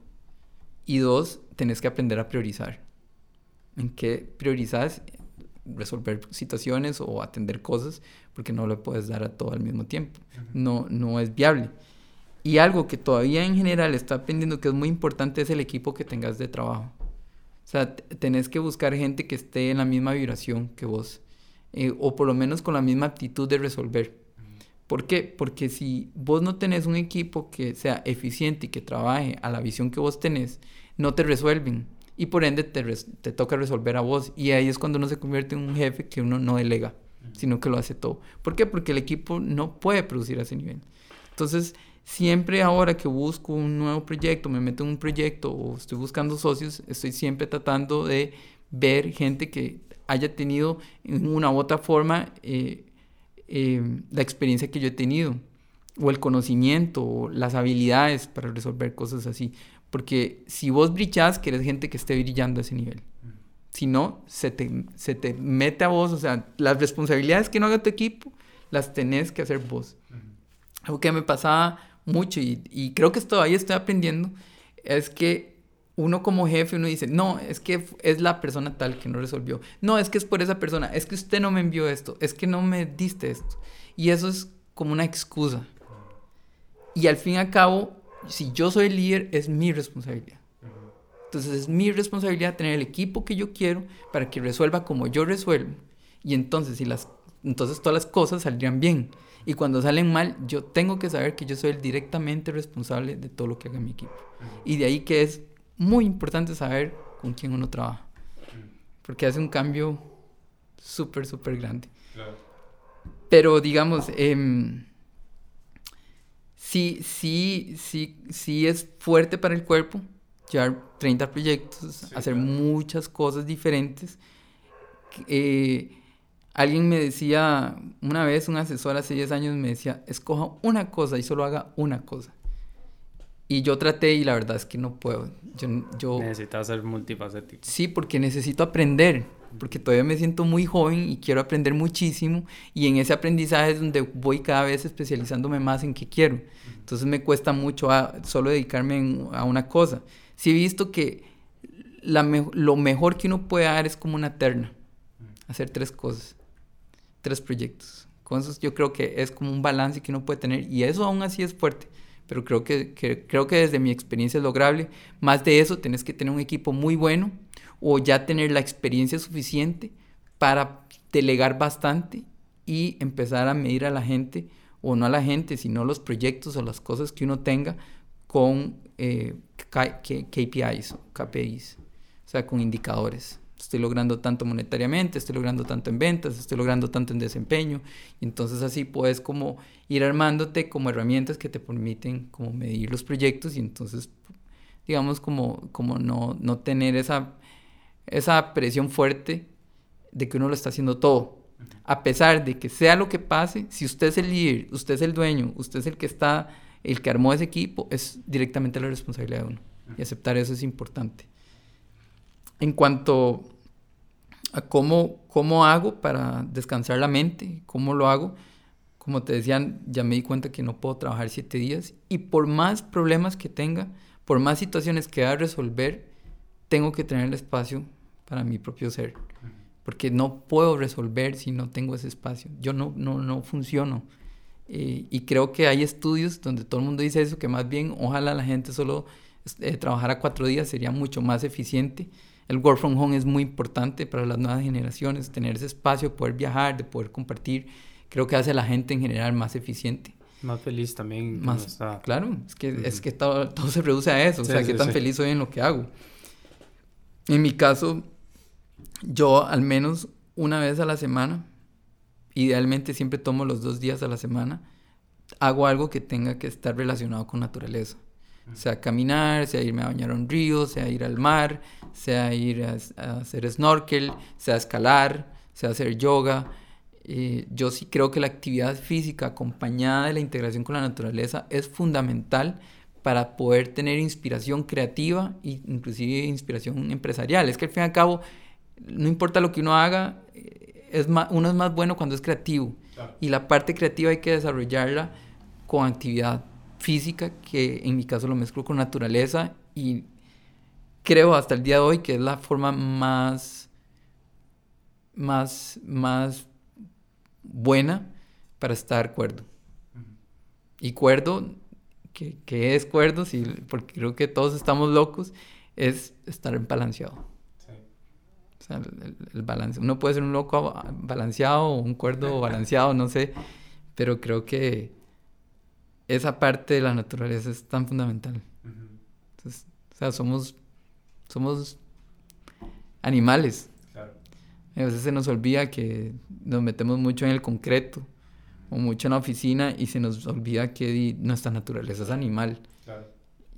y dos, tenés que aprender a priorizar. ¿En qué priorizas? Resolver situaciones o atender cosas porque no le puedes dar a todo al mismo tiempo. No, no es viable. Y algo que todavía en general está aprendiendo que es muy importante es el equipo que tengas de trabajo. O sea, tenés que buscar gente que esté en la misma vibración que vos. Eh, o por lo menos con la misma actitud de resolver. ¿Por qué? Porque si vos no tenés un equipo que sea eficiente y que trabaje a la visión que vos tenés, no te resuelven. Y por ende te, te toca resolver a vos. Y ahí es cuando uno se convierte en un jefe que uno no delega, sino que lo hace todo. ¿Por qué? Porque el equipo no puede producir a ese nivel. Entonces, siempre ahora que busco un nuevo proyecto, me meto en un proyecto o estoy buscando socios, estoy siempre tratando de ver gente que haya tenido en una u otra forma eh, eh, la experiencia que yo he tenido, o el conocimiento, o las habilidades para resolver cosas así. Porque si vos brillás, querés gente que esté brillando a ese nivel. Si no, se te, se te mete a vos, o sea, las responsabilidades que no haga tu equipo, las tenés que hacer vos. Algo que me pasaba mucho y, creo que todavía estoy aprendiendo, es que uno como jefe, uno dice, no, es que es la persona tal que no resolvió. No, es que es por esa persona. Es que usted no me envió esto. Es que no me diste esto. Y eso es como una excusa. Y al fin y al cabo, si yo soy el líder, es mi responsabilidad. Entonces es mi responsabilidad tener el equipo que yo quiero para que resuelva como yo resuelvo. Y entonces, si las, entonces todas las cosas saldrían bien. Y cuando salen mal, yo tengo que saber que yo soy el directamente responsable de todo lo que haga mi equipo. Y de ahí que es muy importante saber con quién uno trabaja. Porque hace un cambio súper, súper grande. Claro. Pero digamos, eh, sí, sí, sí, sí es fuerte para el cuerpo llevar 30 proyectos, sí, hacer claro. muchas cosas diferentes. Eh, alguien me decía, una vez un asesor hace 10 años me decía, escoja una cosa y solo haga una cosa. Y yo traté y la verdad es que no puedo. Yo, yo... Necesitas ser multifacético. Sí, porque necesito aprender, porque todavía me siento muy joven y quiero aprender muchísimo y en ese aprendizaje es donde voy cada vez especializándome más en qué quiero. Entonces me cuesta mucho a, solo dedicarme en, a una cosa. Sí he visto que la me lo mejor que uno puede dar es como una terna, hacer tres cosas, tres proyectos. Eso yo creo que es como un balance que uno puede tener y eso aún así es fuerte pero creo que, que, creo que desde mi experiencia es lograble. Más de eso, tenés que tener un equipo muy bueno o ya tener la experiencia suficiente para delegar bastante y empezar a medir a la gente, o no a la gente, sino los proyectos o las cosas que uno tenga con eh, KPIs, KPIs, o sea, con indicadores. Estoy logrando tanto monetariamente, estoy logrando tanto en ventas, estoy logrando tanto en desempeño. Y entonces así puedes como ir armándote como herramientas que te permiten como medir los proyectos y entonces, digamos, como, como no, no tener esa, esa presión fuerte de que uno lo está haciendo todo. A pesar de que sea lo que pase, si usted es el líder, usted es el dueño, usted es el que está el que armó ese equipo es directamente la responsabilidad de uno. Y aceptar eso es importante. En cuanto a cómo, cómo hago para descansar la mente, cómo lo hago, como te decían, ya me di cuenta que no puedo trabajar siete días y por más problemas que tenga, por más situaciones que a resolver, tengo que tener el espacio para mi propio ser. Porque no puedo resolver si no tengo ese espacio. Yo no, no, no funciono. Eh, y creo que hay estudios donde todo el mundo dice eso, que más bien ojalá la gente solo eh, trabajara cuatro días sería mucho más eficiente. El work from home es muy importante para las nuevas generaciones, tener ese espacio de poder viajar, de poder compartir creo que hace a la gente en general más eficiente. Más feliz también. Más, está... Claro, es que, es que todo, todo, se reduce a eso, o sea, qué tan feliz soy en lo que hago. En mi caso, yo al menos una vez a la semana, idealmente siempre tomo los dos días a la semana, hago algo que tenga que estar relacionado con naturaleza. Sea caminar, sea irme a bañar a un río, sea ir al mar, sea ir a, a hacer snorkel, sea escalar, sea hacer yoga eh, yo sí creo que la actividad física acompañada de la integración con la naturaleza es fundamental para poder tener inspiración creativa e inclusive inspiración empresarial. Es que al fin y al cabo, no importa lo que uno haga, eh, es uno es más bueno cuando es creativo. Y la parte creativa hay que desarrollarla con actividad física, que en mi caso lo mezclo con naturaleza y creo hasta el día de hoy que es la forma más, más, más buena para estar cuerdo. Y cuerdo, que, es cuerdo, sí, porque creo que todos estamos locos, es estar balanceado. O sea, el, balance. Uno puede ser un loco balanceado o un cuerdo balanceado, no sé, pero creo que esa parte de la naturaleza es tan fundamental. o sea, somos, somos animales a veces se nos olvida que nos metemos mucho en el concreto o mucho en la oficina y se nos olvida que nuestra naturaleza es animal.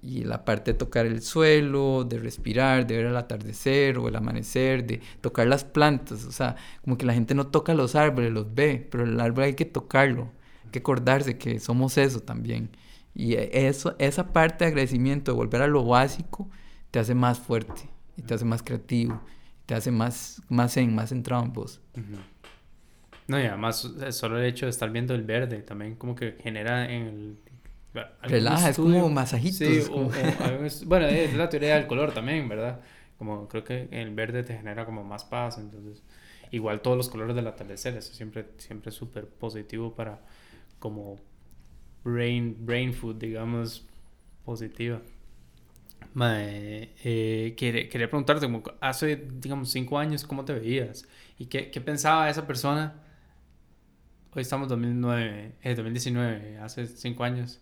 Y la parte de tocar el suelo, de respirar, de ver el atardecer o el amanecer, de tocar las plantas. O sea, como que la gente no toca los árboles, los ve, pero el árbol hay que tocarlo. Que acordarse que somos eso también. Y eso, esa parte de agradecimiento, de volver a lo básico, te hace más fuerte y te hace más creativo te hace más, más en, más centrado en vos. No, y además solo el hecho de estar viendo el verde también como que genera en el... Relaja, es como masajitos. Sí, bueno, es la teoría del color también, ¿verdad? Como creo que el verde te genera como más paz, entonces igual todos los colores del atardecer, eso siempre siempre es súper positivo para como brain, brain food, digamos, positiva. Eh, quería, preguntarte, como hace, digamos, cinco años, ¿cómo te veías? ¿Y qué, qué pensaba esa persona? Hoy estamos en 2009, eh, 2019, hace cinco años,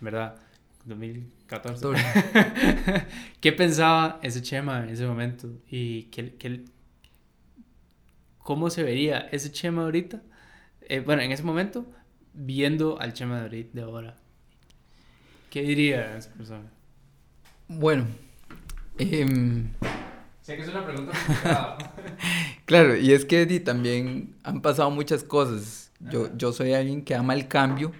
¿verdad? 2014. ¿Qué pensaba ese Chema en ese momento? ¿Y qué, qué, cómo se vería ese Chema ahorita? Eh, bueno, en ese momento, viendo al Chema de, de ahora. ¿Qué diría esa persona? Bueno. Em, sé que es una pregunta complicada. claro, y es que también han pasado muchas cosas. Yo, yo soy alguien que ama el cambio,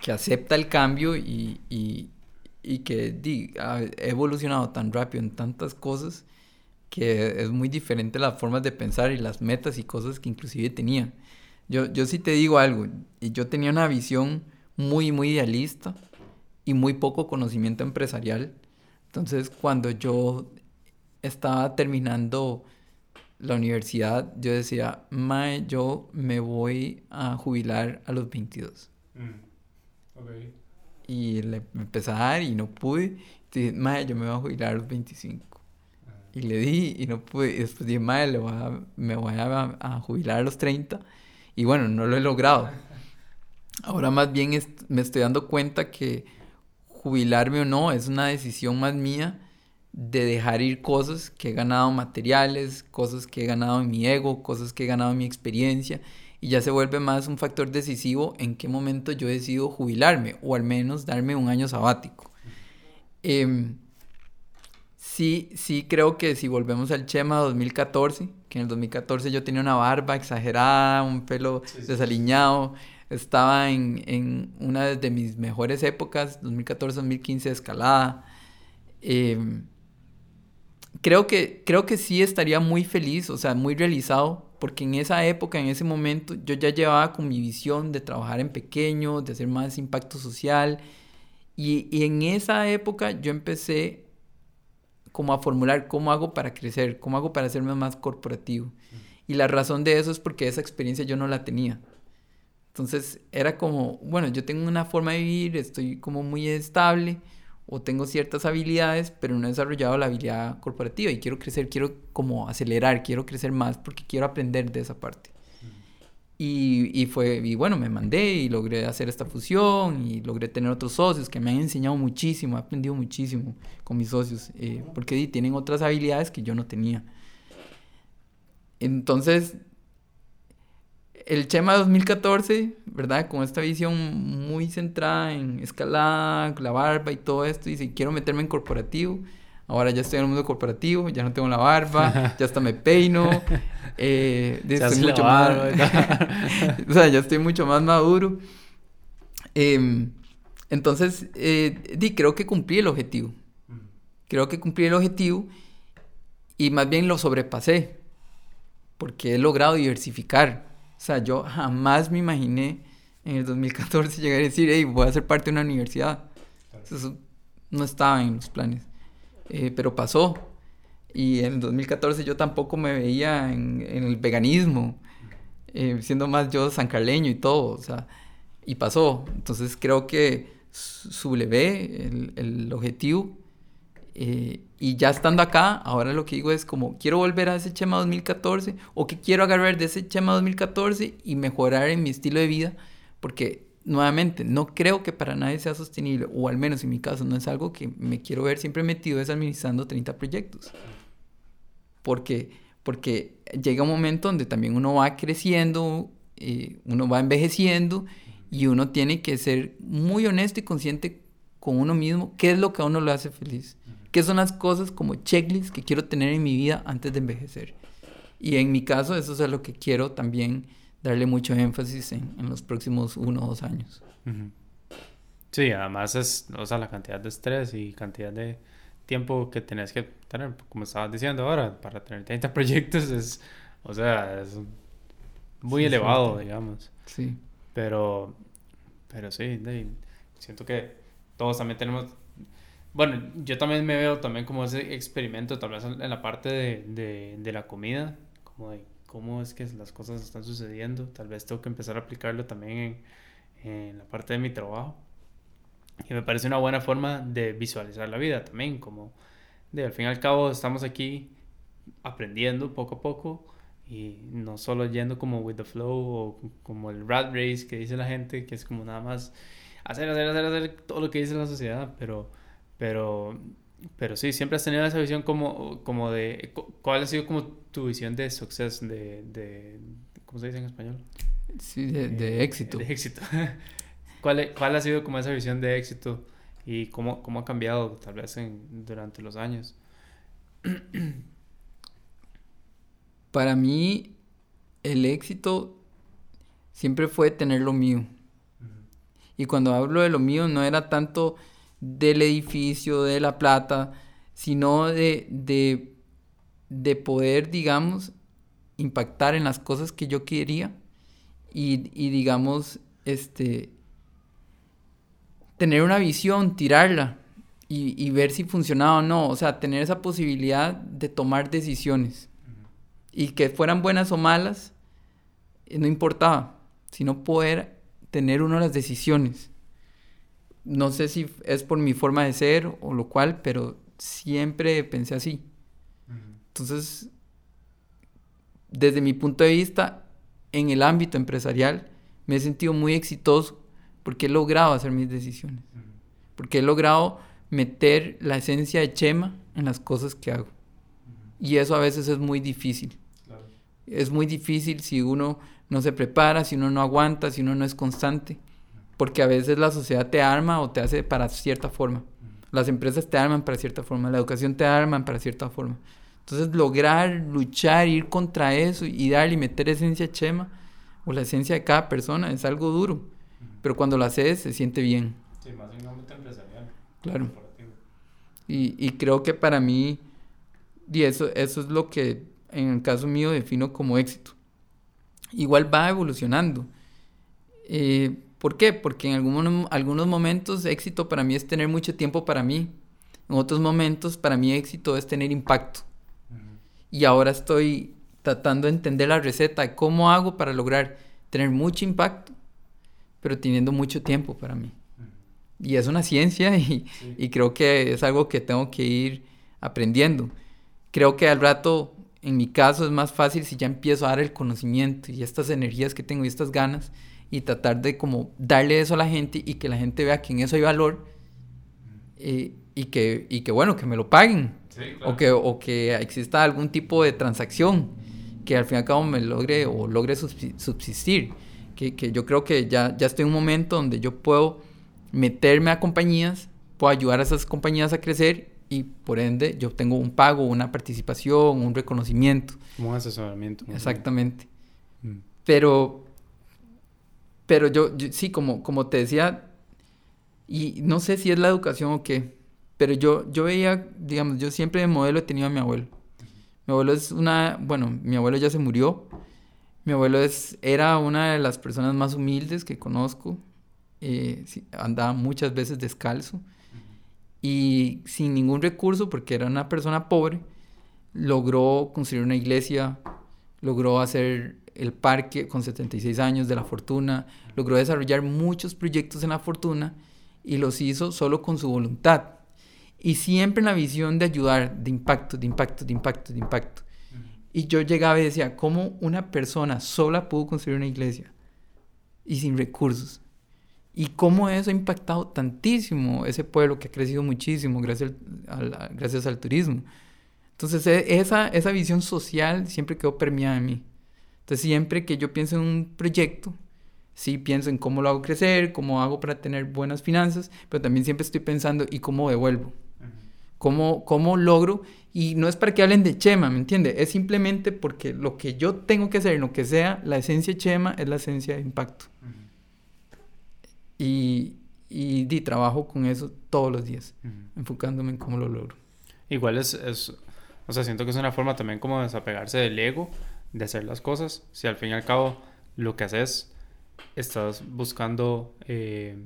que acepta el cambio y, y, y que di, ha evolucionado tan rápido en tantas cosas que es muy diferente las formas de pensar y las metas y cosas que inclusive tenía. Yo, yo sí te digo algo, yo tenía una visión muy, muy idealista y muy poco conocimiento empresarial entonces, cuando yo estaba terminando la universidad, yo decía, Mae, yo me voy a jubilar a los 22. Mm. Okay. Y le empecé a dar y no pude. Dije, Mae, yo me voy a jubilar a los 25. Y le di y no pude. Y después dije, Mae, le voy a, me voy a, a, jubilar a los 30. Y bueno, no lo he logrado. Ahora más bien me estoy dando cuenta que jubilarme o no, es una decisión más mía de dejar ir cosas que he ganado materiales, cosas que he ganado en mi ego, cosas que he ganado en mi experiencia y ya se vuelve más un factor decisivo en qué momento yo decido jubilarme o al menos darme un año sabático. Em, sí, sí creo que si volvemos al Chema 2014, que en el 2014 yo tenía una barba exagerada, un pelo desaliñado, estaba en, en una de mis mejores épocas, 2014-2015, de escalada. Em, creo, que, creo que sí estaría muy feliz, o sea, muy realizado, porque en esa época, en ese momento, yo ya llevaba con mi visión de trabajar en pequeño, de hacer más impacto social. Y, y en esa época yo empecé como a formular cómo hago para crecer, cómo hago para hacerme más corporativo. Y la razón de eso es porque esa experiencia yo no la tenía. Entonces era como, bueno, yo tengo una forma de vivir, estoy como muy estable o tengo ciertas habilidades, pero no he desarrollado la habilidad corporativa y quiero crecer, quiero como acelerar, quiero crecer más porque quiero aprender de esa parte. Y, y, fue, y bueno, me mandé y logré hacer esta fusión y logré tener otros socios que me han enseñado muchísimo, he aprendido muchísimo con mis socios, eh, porque tienen otras habilidades que yo no tenía. Entonces, el Chema 2014, ¿verdad? Con esta visión muy centrada en escalada, la barba y todo esto, dice, quiero meterme en corporativo. Ahora ya estoy en el mundo corporativo, ya no tengo la barba, ya hasta me peino. Eh, estoy mucho más, o sea, ya estoy mucho más maduro. Em, entonces, eh, di, creo que cumplí el objetivo. Creo que cumplí el objetivo y más bien lo sobrepasé porque he logrado diversificar. O sea, yo jamás me imaginé en el 2014 llegar a decir, hey, voy a ser parte de una universidad. Eso no estaba en los planes. Eh, pero pasó. Y en el 2014 yo tampoco me veía en, el veganismo, eh, siendo más yo sancarleño y todo. O sea, y pasó. Entonces creo que sublevé el, el objetivo eh, y ya estando acá, ahora lo que digo es como, quiero volver a ese Chema 2014 o que quiero agarrar de ese Chema 2014 y mejorar en mi estilo de vida, porque nuevamente, no creo que para nadie sea sostenible, o al menos en mi caso no es algo que me quiero ver siempre metido es administrando 30 proyectos. Porque, porque llega un momento donde también uno va creciendo, eh, uno va envejeciendo y uno tiene que ser muy honesto y consciente con uno mismo, qué es lo que a uno lo hace feliz. ¿Qué son las cosas como checklists que quiero tener en mi vida antes de envejecer? Y en mi caso, eso es lo que quiero también darle mucho énfasis en, en los próximos uno o dos años. Sí, además es, o sea, la cantidad de estrés y cantidad de tiempo que tenés que tener, como estabas diciendo ahora, para tener 30 proyectos es, o sea, es muy elevado, digamos. Sí. Pero, pero sí, siento que todos también tenemos bueno, yo también me veo también como ese experimento, tal vez en la parte de, de, de la comida, como de cómo es que las cosas están sucediendo. Tal vez tengo que empezar a aplicarlo también en, en la parte de mi trabajo. Y me parece una buena forma de visualizar la vida también, como de al fin y al cabo estamos aquí aprendiendo poco a poco y no solo yendo como with the flow o como el rat race que dice la gente, que es como nada más hacer, hacer, hacer, hacer todo lo que dice la sociedad, pero pero, pero sí, siempre has tenido esa visión como, como de... ¿Cuál ha sido como tu visión de success, de... de ¿Cómo se dice en español? Sí, de, de eh, éxito. De éxito. ¿Cuál, ¿Cuál ha sido como esa visión de éxito y cómo, cómo ha cambiado tal vez en, durante los años? Para mí, el éxito siempre fue tener lo mío. Y cuando hablo de lo mío, no era tanto del edificio, de la plata, sino de, de, de poder, digamos, impactar en las cosas que yo quería y, y, digamos, este, tener una visión, tirarla y, y, ver si funcionaba o no, o sea, tener esa posibilidad de tomar decisiones. Y que fueran buenas o malas, eh, no importaba, sino poder tener uno las decisiones no sé si es por mi forma de ser o lo cual, pero siempre pensé así. Entonces, desde mi punto de vista, en el ámbito empresarial, me he sentido muy exitoso porque he logrado hacer mis decisiones. Porque he logrado meter la esencia de Chema en las cosas que hago. Y eso a veces es muy difícil. Es muy difícil si uno no se prepara, si uno no aguanta, si uno no es constante porque a veces la sociedad te arma o te hace para cierta forma. Las empresas te arman para cierta forma, la educación te arman para cierta forma. Entonces lograr luchar, ir contra eso y darle y meter esencia chema, o la esencia de cada persona, es algo duro, pero cuando lo haces se siente bien. Sí, más en un ámbito empresarial. Claro. Y, y, creo que para mí, y eso, eso es lo que en el caso mío defino como éxito. Igual va evolucionando. Eh, ¿Por qué? Porque en algunos, algunos momentos éxito para mí es tener mucho tiempo para mí. En otros momentos para mí éxito es tener impacto. Y ahora estoy tratando de entender la receta de cómo hago para lograr tener mucho impacto, pero teniendo mucho tiempo para mí. Y es una ciencia y, y, creo que es algo que tengo que ir aprendiendo. Creo que al rato, en mi caso, es más fácil si ya empiezo a dar el conocimiento y estas energías que tengo y estas ganas y tratar de como darle eso a la gente y que la gente vea que en eso hay valor eh, y, que, y que bueno, que me lo paguen o, que, o que exista algún tipo de transacción que al fin y al cabo me logre o logre subsistir. Que, que yo creo que ya, ya estoy en un momento donde yo puedo meterme a compañías, puedo ayudar a esas compañías a crecer y por ende yo tengo un pago, una participación, un reconocimiento. Como un asesoramiento. Exactamente. Mm. Pero pero yo, sí, como, como te decía, y no sé si es la educación o qué, pero yo, yo veía, digamos, yo siempre de modelo he tenido a mi abuelo. Mi abuelo es una, bueno, mi abuelo ya se murió. Mi abuelo es, era una de las personas más humildes que conozco. Eh, andaba muchas veces descalzo y sin ningún recurso, porque era una persona pobre, logró construir una iglesia, logró hacer el parque con 76 años de la fortuna, logró desarrollar muchos proyectos en la fortuna y los hizo solo con su voluntad. Y siempre en la visión de ayudar, de impacto, de impacto, de impacto, de impacto. Y yo llegaba y decía, ¿cómo una persona sola pudo construir una iglesia? Y sin recursos. Y cómo eso ha impactado tantísimo ese pueblo que ha crecido muchísimo gracias al, gracias al turismo. Entonces e, esa, esa visión social siempre quedó permeada en mí. Entonces siempre que yo pienso en un proyecto, sí pienso en cómo lo hago crecer, cómo hago para tener buenas finanzas, pero también siempre estoy pensando y cómo devuelvo. Cómo, cómo logro, y no es para que hablen de Chema, ¿me entiende? Es simplemente porque lo que yo tengo que hacer, en lo que sea, la esencia de Chema es la esencia de impacto. Y, y, trabajo con eso todos los días, enfocándome en cómo lo logro. Igual es, es, o sea, siento que es una forma también como de desapegarse del ego de hacer las cosas. Si al fin y al cabo lo que haces, estás buscando eh,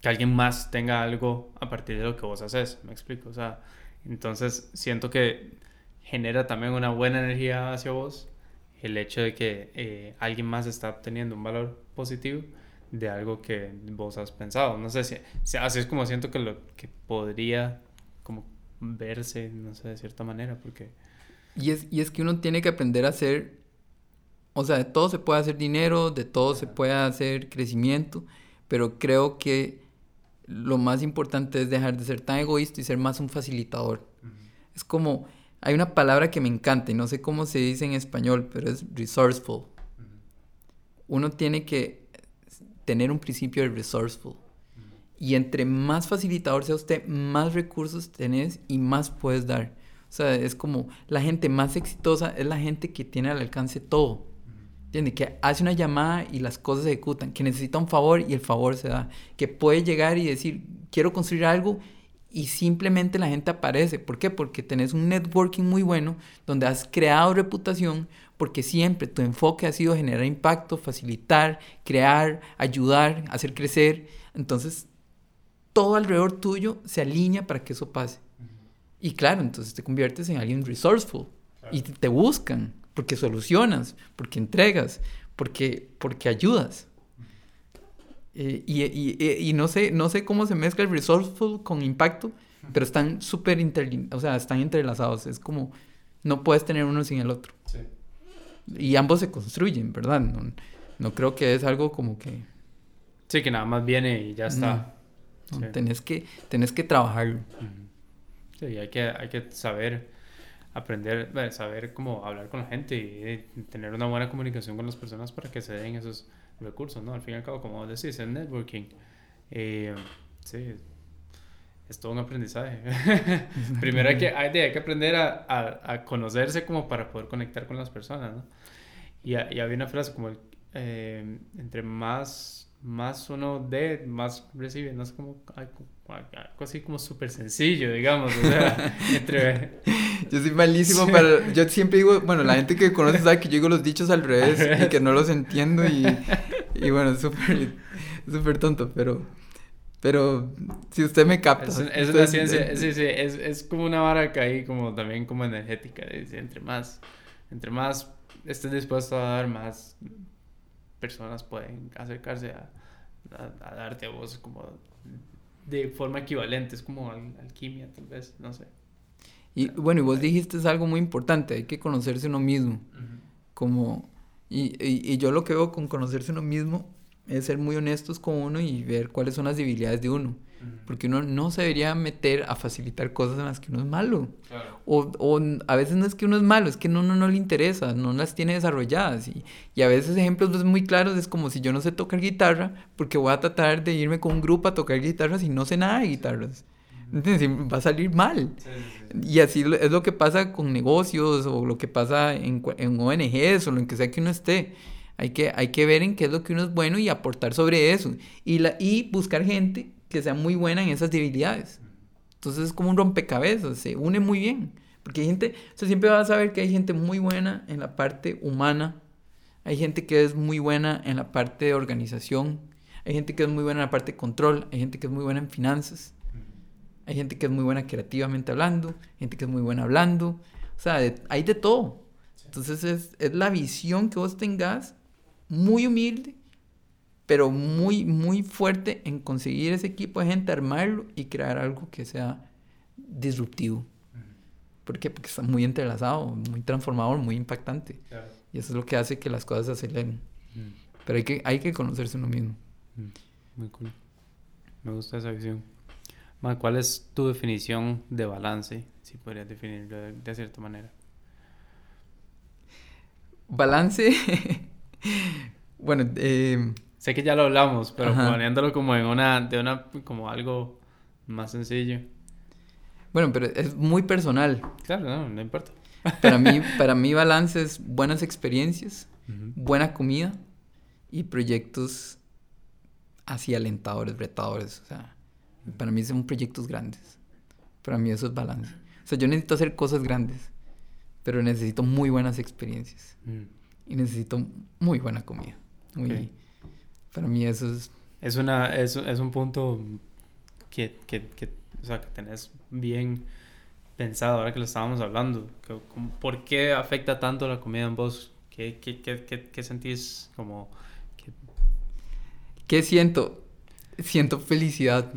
que alguien más tenga algo a partir de lo que vos haces, me explico. O sea, entonces siento que genera también una buena energía hacia vos el hecho de que eh, alguien más está obteniendo un valor positivo de algo que vos has pensado. No sé si, así es como siento que lo que podría como verse, no sé, de cierta manera, porque y es, y es que uno tiene que aprender a hacer, o sea, de todo se puede hacer dinero, de todo se puede hacer crecimiento, pero creo que lo más importante es dejar de ser tan egoísta y ser más un facilitador. Es como, hay una palabra que me encanta y no sé cómo se dice en español, pero es resourceful. Uno tiene que tener un principio de resourceful. Y entre más facilitador sea usted, más recursos tenés y más puedes dar. O sea, es como la gente más exitosa es la gente que tiene al alcance todo. ¿Entiendes? Que hace una llamada y las cosas se ejecutan. Que necesita un favor y el favor se da. Que puede llegar y decir, quiero construir algo y simplemente la gente aparece. ¿Por qué? Porque tenés un networking muy bueno donde has creado reputación porque siempre tu enfoque ha sido generar impacto, facilitar, crear, ayudar, hacer crecer. Entonces, todo alrededor tuyo se alinea para que eso pase. Y claro, entonces te conviertes en alguien resourceful y te, buscan porque solucionas, porque entregas, porque, porque ayudas. Eh, y, y, y, no, sé, no sé cómo se mezcla el resourceful con impacto, pero están súper o sea, están entrelazados. Es como, no puedes tener uno sin el otro. Sí. Y ambos se construyen, ¿verdad? No, no, creo que es algo como que... Sí, que nada más viene y ya está. No, tenés, que, tenés que trabajarlo. Sí, hay que, hay que saber aprender, saber cómo hablar con la gente y, tener una buena comunicación con las personas para que se den esos recursos, ¿no? Al fin y al cabo, como decís, el networking. Eh, sí, es todo un aprendizaje. Primero hay que, hay, que aprender a, a, a, conocerse como para poder conectar con las personas, ¿no? Y, y había una frase como, eh, entre más, más uno dé, más recibe. No es como algo, algo así como súper sencillo, digamos. O sea, entre... Yo soy malísimo para... Yo siempre digo... Bueno, la gente que conoce sabe que yo digo los dichos al revés y que no los entiendo y... Y bueno, es súper... Súper tonto, pero... Pero si usted me capta. Es, es usted- una ciencia, sí, sí, es, es como una vara que hay como también como energética. entre más, entre más estés dispuesto a dar, más personas pueden acercarse a, a, a darte a vos como de forma equivalente. Es como al- alquimia, tal vez, no sé. Y bueno, y vos dijiste es algo muy importante, hay que conocerse uno mismo. Como, y, y, y yo lo que veo con conocerse uno mismo es ser muy honestos con uno y ver cuáles son las debilidades de uno. Porque uno no se debería meter a facilitar cosas en las que uno es malo. Claro. O, o a veces no es que uno es malo, es que no, no, no le interesa, no las tiene desarrolladas. Y, y a veces ejemplos pues, muy claros es como si yo no sé tocar guitarra, porque voy a tratar de irme con un grupo a tocar guitarras y no sé nada de guitarras. ¿Entiendes? Y Va a salir mal. Sí, sí, sí. Y así es lo que pasa con negocios o lo que pasa en, en ONGs o lo que sea que uno esté. Hay que, hay que ver en qué es lo que uno es bueno y aportar sobre eso. Y, la, y buscar gente que sea muy buena en esas debilidades. Entonces es como un rompecabezas, se une muy bien. Porque hay gente, o sea, siempre vas a ver que hay gente muy buena en la parte humana, hay gente que es muy buena en la parte de organización, hay gente que es muy buena en la parte de control, hay gente que es muy buena en finanzas. Hay gente que es muy buena creativamente hablando, gente que es muy buena hablando. O sea, hay de todo. Entonces es, es la visión que vos tengas, muy humilde, pero muy, muy fuerte en conseguir ese equipo de gente, armarlo y crear algo que sea disruptivo. ¿Por qué? Porque está muy entrelazado, muy transformador, muy impactante. Claro. Y eso es lo que hace que las cosas se aceleren. Mm, Pero hay que, hay que conocerse uno mismo. mm, Muy cool. Me gusta esa visión. Ma, ¿Cuál es tu definición de balance? Si podrías definirlo de, de cierta manera. Balance. bueno, eh, Sé que ya lo hablamos, pero Ajá. poniéndolo como en una, de una, como algo más sencillo. bueno, pero es muy personal. Claro, no, no importa. Para mí, para mí balance es buenas experiencias, buena comida y proyectos así alentadores, retadores. O sea, para mí son proyectos grandes. Para mí eso es balance. O sea, yo necesito hacer cosas grandes, pero necesito muy buenas experiencias y necesito muy buena comida. Muy- Ok. Para mí eso es... Es, una, es, es un punto que, que, que, o sea, que tenés bien pensado ahora que lo estábamos hablando. Que, como, ¿Por qué afecta tanto la comida en vos? ¿Qué, qué, qué, qué, qué sentís como... ¿Qué siento? Siento felicidad.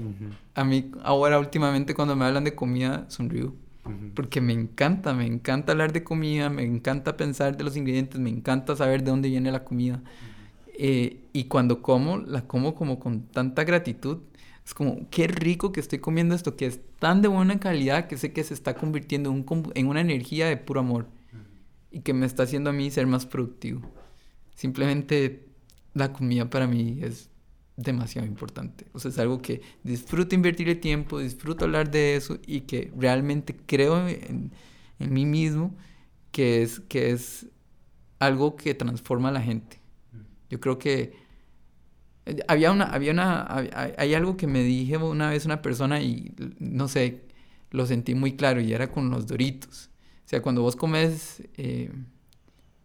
A mí ahora últimamente cuando me hablan de comida sonrío. Porque me encanta, me encanta hablar de comida, me encanta pensar de los ingredientes, me encanta saber de dónde viene la comida. Eh, y cuando como, la como como con tanta gratitud. Es como, qué rico que estoy comiendo esto, que es tan de buena calidad que sé que se está convirtiendo en, un en una energía de puro amor. Y que me está haciendo a mí ser más productivo. Simplemente la comida para mí es demasiado importante. O sea, es algo que disfruto invertirle tiempo, disfruto hablar de eso y que realmente creo en, en mí mismo que es, que es algo que transforma a la gente. Yo creo que eh, había una, había una, hay algo que me dije una vez una persona y no sé, lo sentí muy claro y era con los doritos. O sea, cuando vos comes eh,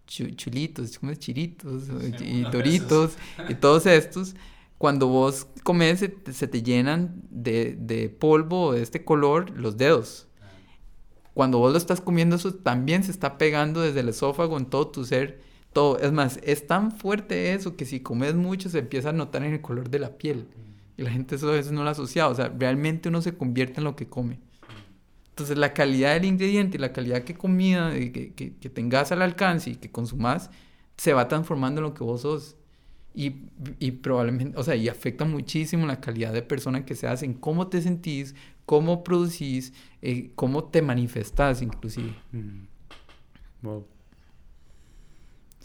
chu- chulitos, comes chiritos o- y doritos y todos estos, cuando vos comes se se te llenan de, de polvo de este color los dedos. Cuando vos lo estás comiendo, eso también se está pegando desde el esófago en todo tu ser. Todo. Es más, es tan fuerte eso que si comes mucho se empieza a notar en el color de la piel. Y la gente eso a veces no lo asocia. O sea, realmente uno se convierte en lo que come. Entonces, la calidad del ingrediente y la calidad que comida que, que, que tengas al alcance y que consumas se va transformando en lo que vos sos. Y, y probablemente, o sea, y afecta muchísimo la calidad de persona que seas en cómo te sentís, cómo producís, eh, cómo te manifestás inclusive. Mm. Wow.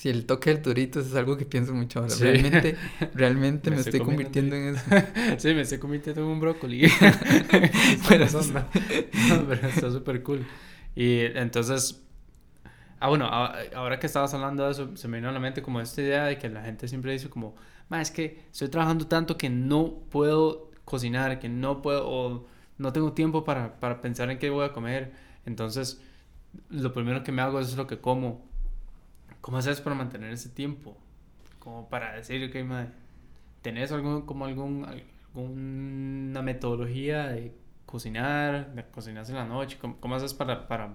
Si el toque del Doritos es algo que pienso mucho ahora. Sí. Realmente, realmente Me me, estoy convirtiendo en eso. Sí, me estoy convirtiendo en un brócoli. Está pasando. No, pero está súper cool. Y entonces, Ah, bueno, ahora que estabas hablando de eso, se me vino a la mente como esta idea de que la gente siempre dice como, ma, es que estoy trabajando tanto que no puedo cocinar, que no puedo, o no tengo tiempo para, para pensar en qué voy a comer. Entonces, lo primero que me hago es lo que como. ¿Cómo haces para mantener ese tiempo? Como para decir, ok, ma, ¿tenés algún, como algún, alguna metodología de cocinar, de cocinarse en la noche? ¿Cómo, cómo haces para, para,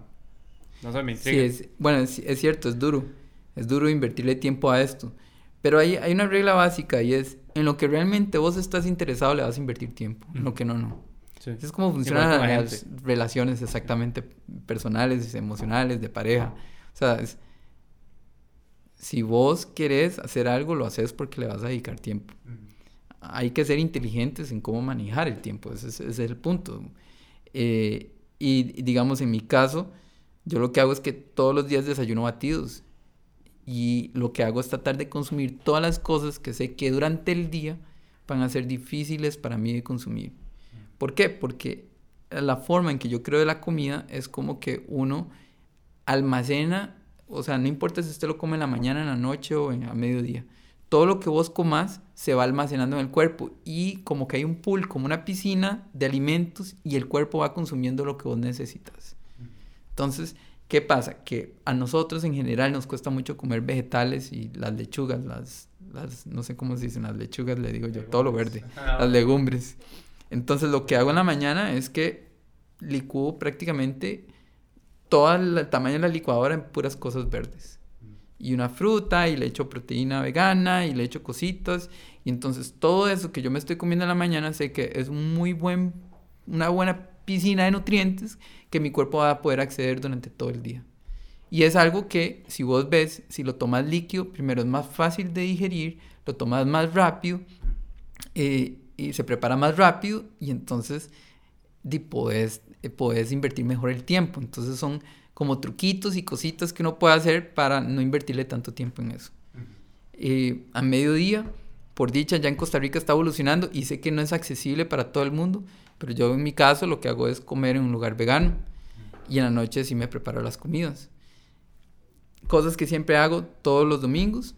no sé, me Sí, intriga? es, bueno, es, es cierto, es duro. Es duro invertirle tiempo a esto. Pero hay, hay una regla básica y es, en lo que realmente vos estás interesado le vas a invertir tiempo, en lo que no, no. Sí. Es como funcionan las relaciones exactamente personales, emocionales, de pareja. O sea, es- si vos querés hacer algo, lo haces porque le vas a dedicar tiempo. Hay que ser inteligentes en cómo manejar el tiempo, ese es, ese es el punto. Eh, y digamos, en mi caso, yo lo que hago es que todos los días desayuno batidos. Y lo que hago es tratar de consumir todas las cosas que sé que durante el día van a ser difíciles para mí de consumir. ¿Por qué? Porque la forma en que yo creo de la comida es como que uno almacena, o sea, no importa si usted lo come en la mañana, en la noche o en, a mediodía, todo lo que vos comas se va almacenando en el cuerpo y como que hay un pool, como una piscina de alimentos y el cuerpo va consumiendo lo que vos necesitas. Entonces, ¿qué pasa? Que a nosotros en general nos cuesta mucho comer vegetales y las lechugas, las, las no sé cómo se dicen, las lechugas, le digo yo, todo lo verde, las legumbres. Entonces, lo que hago en la mañana es que licúo prácticamente todo el tamaño de la licuadora en puras cosas verdes. Y una fruta, y le echo proteína vegana, y le echo cositas. Y entonces todo eso que yo me estoy comiendo en la mañana sé que es muy buen, una buena piscina de nutrientes que mi cuerpo va a poder acceder durante todo el día. Y es algo que, si vos ves, si lo tomas líquido, primero es más fácil de digerir, lo tomas más rápido eh, y se prepara más rápido y entonces di, podés, podés invertir mejor el tiempo. Entonces son como truquitos y cositas que uno puede hacer para no invertirle tanto tiempo en eso. Eh, a mediodía, por dicha, ya en Costa Rica está evolucionando y sé que no es accesible para todo el mundo, pero yo en mi caso lo que hago es comer en un lugar vegano y en la noche sí me preparo las comidas. Cosas que siempre hago todos los domingos,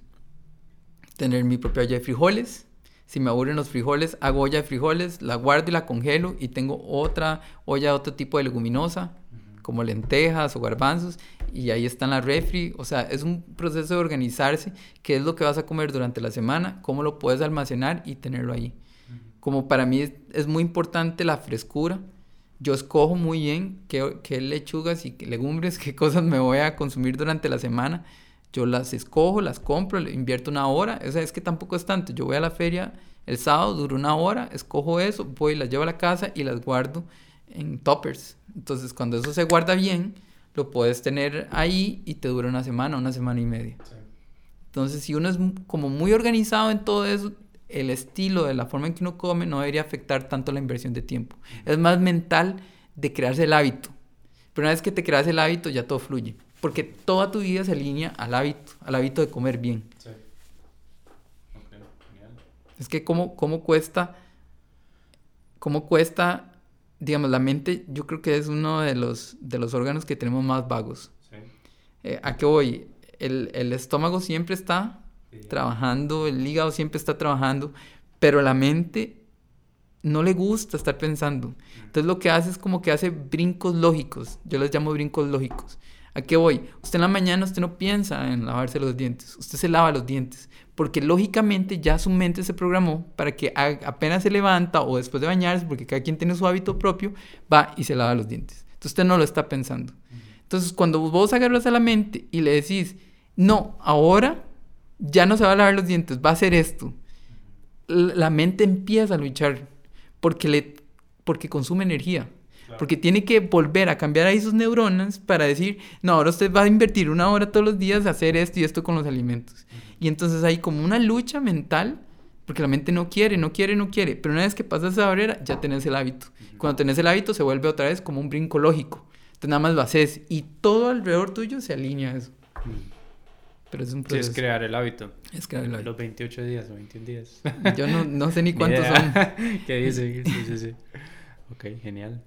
tener mi propia olla de frijoles. Si me aburren los frijoles, hago olla de frijoles, la guardo y la congelo y tengo otra olla de otro tipo de leguminosa, como lentejas o garbanzos, y ahí está en la refri. O sea, es un proceso de organizarse, qué es lo que vas a comer durante la semana, cómo lo puedes almacenar y tenerlo ahí. Como para mí es, es muy importante la frescura, yo escojo muy bien qué, qué lechugas y qué legumbres, qué cosas me voy a consumir durante la semana. Yo las escojo, las compro, le invierto una hora. O sea, es que tampoco es tanto. Yo voy a la feria el sábado, duro una hora, escojo eso, voy, las llevo a la casa y las guardo en toppers. Entonces, cuando eso se guarda bien, lo puedes tener ahí y te dura una semana, una semana y media. Entonces, si uno es como muy organizado en todo eso, el estilo de la forma en que uno come no debería afectar tanto la inversión de tiempo. Es más mental de crearse el hábito. Pero una vez que te creas el hábito, ya todo fluye. Porque toda tu vida se alinea al hábito, al hábito de comer bien. Sí. Genial. Es que cómo, cómo cuesta, cómo cuesta, digamos, la mente, yo creo que es uno de los, de los órganos que tenemos más vagos. Sí. Eh, ¿A qué voy? El, el estómago siempre está trabajando, el hígado siempre está trabajando, pero la mente no le gusta estar pensando. Entonces lo que hace es como que hace brincos lógicos. Yo les llamo brincos lógicos. ¿A qué voy? Usted en la mañana usted no piensa en lavarse los dientes, usted se lava los dientes, porque lógicamente ya su mente se programó para que apenas se levanta o después de bañarse, porque cada quien tiene su hábito propio, va y se lava los dientes. Entonces usted no lo está pensando. Entonces cuando vos agarras a la mente y le decís, no, ahora ya no se va a lavar los dientes, va a hacer esto. La mente empieza a luchar porque, le, porque consume energía. Porque tiene que volver a cambiar ahí sus neuronas para decir, no, ahora usted va a invertir una hora todos los días a hacer esto y esto con los alimentos. Y entonces hay como una lucha mental, porque la mente no quiere, no quiere, no quiere. Pero una vez que pasas esa barrera, ya tenés el hábito. Cuando tenés el hábito, se vuelve otra vez como un brinco lógico. Entonces nada más lo haces y todo alrededor tuyo se alinea a eso. Pero es un Sí, proceso. es crear el hábito. Es crear el hábito. Los 28 días o 21 días. Yo no, no sé ni cuántos son. ¿Qué dice? Sí, sí, sí. Ok, genial.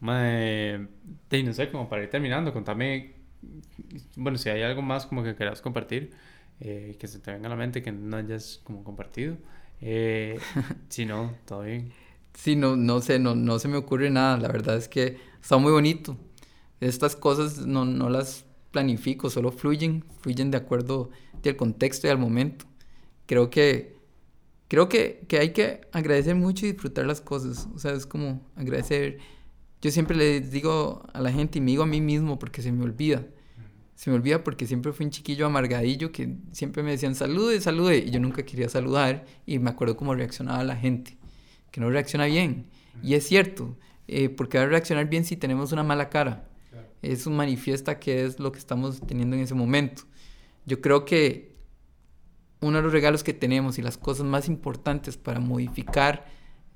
Mae, de, no sé, como para ir terminando, contame bueno, si hay algo más como que quieras compartir, eh, que se te venga a la mente, que no hayas como compartido. Eh, si no, todo bien. Sí, no, no sé, no, no se me ocurre nada. La verdad es que está muy bonito. Estas cosas no, no las planifico, solo fluyen, fluyen de acuerdo al contexto y al momento. Creo que, creo que, que hay que agradecer mucho y disfrutar las cosas. O sea, es como agradecer. Yo siempre le digo a la gente y me digo a mí mismo porque se me olvida. Se me olvida porque siempre fui un chiquillo amargadillo que siempre me decían salude, salude y yo nunca quería saludar y me acuerdo cómo reaccionaba la gente, que no reacciona bien. Y es cierto, eh, porque va a reaccionar bien si tenemos una mala cara. Eso manifiesta qué es lo que estamos teniendo en ese momento. Yo creo que uno de los regalos que tenemos y las cosas más importantes para modificar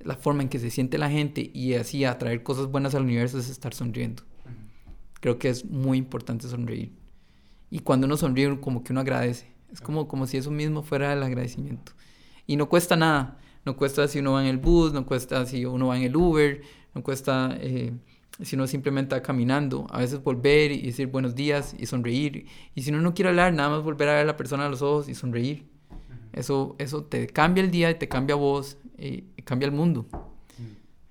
la forma en que se siente la gente y así atraer cosas buenas al universo es estar sonriendo. Creo que es muy importante sonreír. Y cuando uno sonríe, como que uno agradece. Es como, como si eso mismo fuera el agradecimiento. Y no cuesta nada. No cuesta si uno va en el bus, no cuesta si uno va en el Uber, no cuesta eh, si uno simplemente va caminando. A veces volver y decir buenos días y sonreír. Y si uno no quiere hablar, nada más volver a ver a la persona a los ojos y sonreír. Eso, eso te cambia el día y te cambia vos y, cambia el mundo.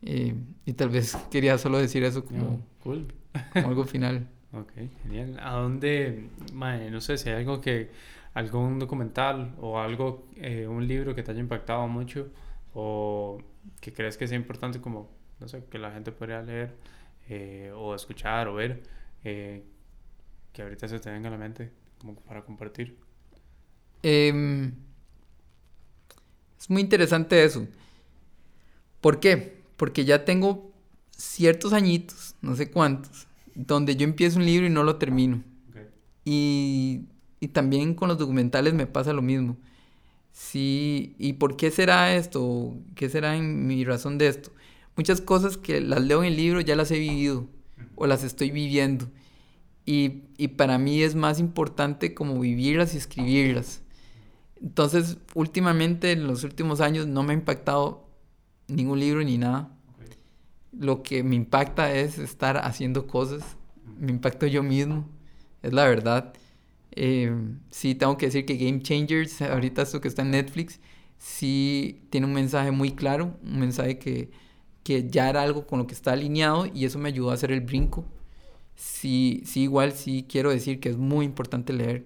Eh, y tal vez quería solo decir eso como, cool. como algo final. Ok, genial. ¿A dónde, no sé, si hay algo que, algún documental o algo, eh, un libro que te haya impactado mucho o que crees que sea importante como, no sé, que la gente podría leer eh, o escuchar o ver, eh, que ahorita se te venga a la mente como para compartir? Em, es muy interesante eso. ¿Por qué? Porque ya tengo ciertos añitos, no sé cuántos, donde yo empiezo un libro y no lo termino. Y, y, también con los documentales me pasa lo mismo. Sí, ¿y por qué será esto? ¿Qué será en mi razón de esto? Muchas cosas que las leo en el libro ya las he vivido o las estoy viviendo. Y, y para mí es más importante como vivirlas y escribirlas. Entonces, últimamente, en los últimos años, no me ha impactado ningún libro ni nada lo que me impacta es estar haciendo cosas. Me impacto yo mismo, es la verdad. Eh, sí, tengo que decir que Game Changers, ahorita esto que está en Netflix, sí tiene un mensaje muy claro, un mensaje que, que ya era algo con lo que está alineado y eso me ayudó a hacer el brinco. Sí, sí, igual sí quiero decir que es muy importante leer.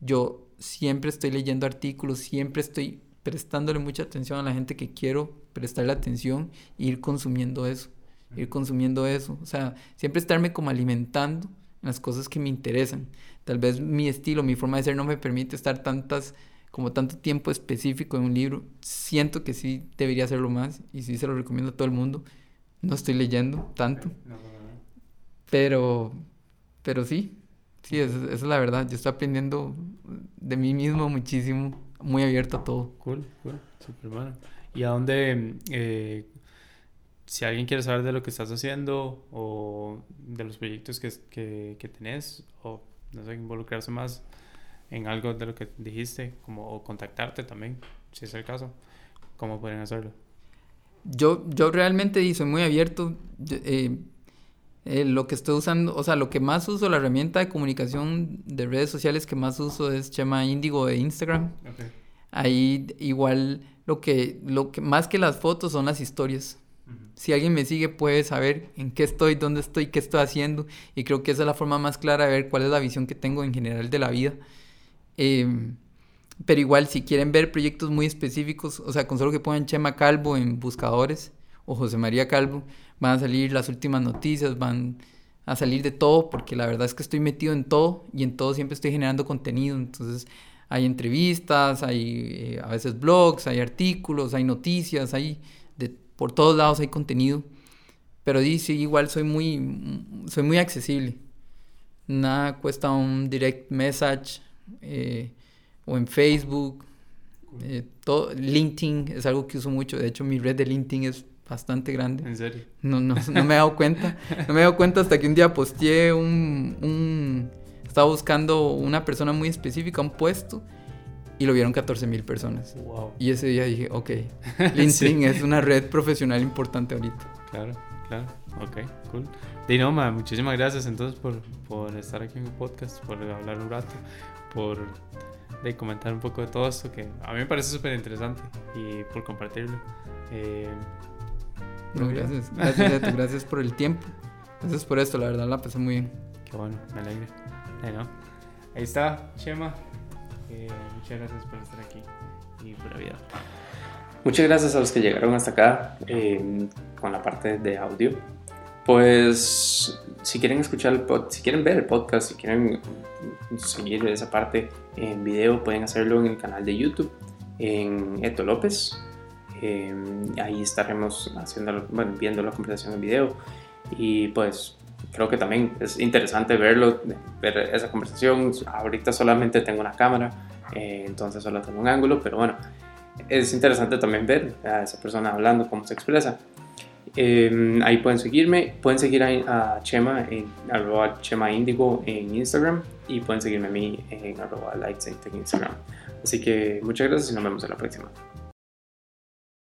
Yo siempre estoy leyendo artículos, siempre estoy prestándole mucha atención a la gente que quiero prestarle atención e ir consumiendo eso ir consumiendo eso. O sea, siempre estarme como alimentando en las cosas que me interesan. Tal vez mi estilo, mi forma de ser no me permite estar tantas, como tanto tiempo específico en un libro. Siento que sí debería hacerlo más y sí se lo recomiendo a todo el mundo. No estoy leyendo tanto. Pero, pero sí, sí, esa, es la verdad. Yo estoy aprendiendo de mí mismo muchísimo, muy abierto a todo. Cool, cool, super bueno. ¿Y a dónde, eh, si alguien quiere saber de lo que estás haciendo o de los proyectos que, que, que tenés o no sé, involucrarse más en algo de lo que dijiste como, o contactarte también, si es el caso, ¿cómo pueden hacerlo? Yo, yo realmente soy muy abierto. Eh, eh, lo que estoy usando, o sea, lo que más uso, la herramienta de comunicación de redes sociales que más uso es Chema Índigo de Instagram. Ahí igual lo que, lo que más que las fotos son las historias. Si alguien me sigue puede saber en qué estoy, dónde estoy, qué estoy haciendo. Y creo que esa es la forma más clara de ver cuál es la visión que tengo en general de la vida. Em, pero igual, si quieren ver proyectos muy específicos, o sea, con solo que pongan Chema Calvo en buscadores o José María Calvo, van a salir las últimas noticias, van a salir de todo, porque la verdad es que estoy metido en todo y en todo siempre estoy generando contenido. Entonces, hay entrevistas, hay eh, a veces blogs, hay artículos, hay noticias, hay por todos lados hay contenido. Pero dice, igual soy muy, soy muy accesible. Nada cuesta un direct message eh, o en Facebook. Eh, LinkedIn es algo que uso mucho. De hecho, mi red de LinkedIn es bastante grande. ¿En serio? No, no, no me he dado cuenta. No me he dado cuenta hasta que un día posteé un, un... Estaba buscando una persona muy específica, un puesto y lo vieron 14 mil personas. Y ese día dije, ok, LinkedIn es una red profesional importante ahorita. Claro, claro. Ok, cool. Dinoma, muchísimas gracias entonces por, por estar aquí en el podcast, por hablar un rato, por de comentar un poco de todo esto que a mí me parece súper interesante y por compartirlo. Eh, no, gracias, gracias, gracias por el tiempo. Gracias por esto, la verdad la pasé muy bien. Qué bueno, me alegra. Ahí está, Chema. Eh, muchas gracias por estar aquí y por vida. Muchas gracias a los que llegaron hasta acá eh, con la parte de audio. Pues si quieren escuchar el pod, si quieren ver el podcast, si quieren seguir esa parte en video, pueden hacerlo en el canal de YouTube, en Eto López. Eh, ahí estaremos haciendo, bueno, viendo la conversación en video y pues creo que también es interesante verlo, ver esa conversación. Ahorita solamente tengo una cámara, eh, entonces solo tengo un íngulo, pero bueno, es interesante también ver a esa persona hablando, cómo se expresa. Eh, ahí pueden seguirme, pueden seguir a, Chema en arroba Chema Indigo en Instagram y pueden seguirme a mí en arroba Lights en Instagram. Así que muchas gracias y nos vemos en la próxima.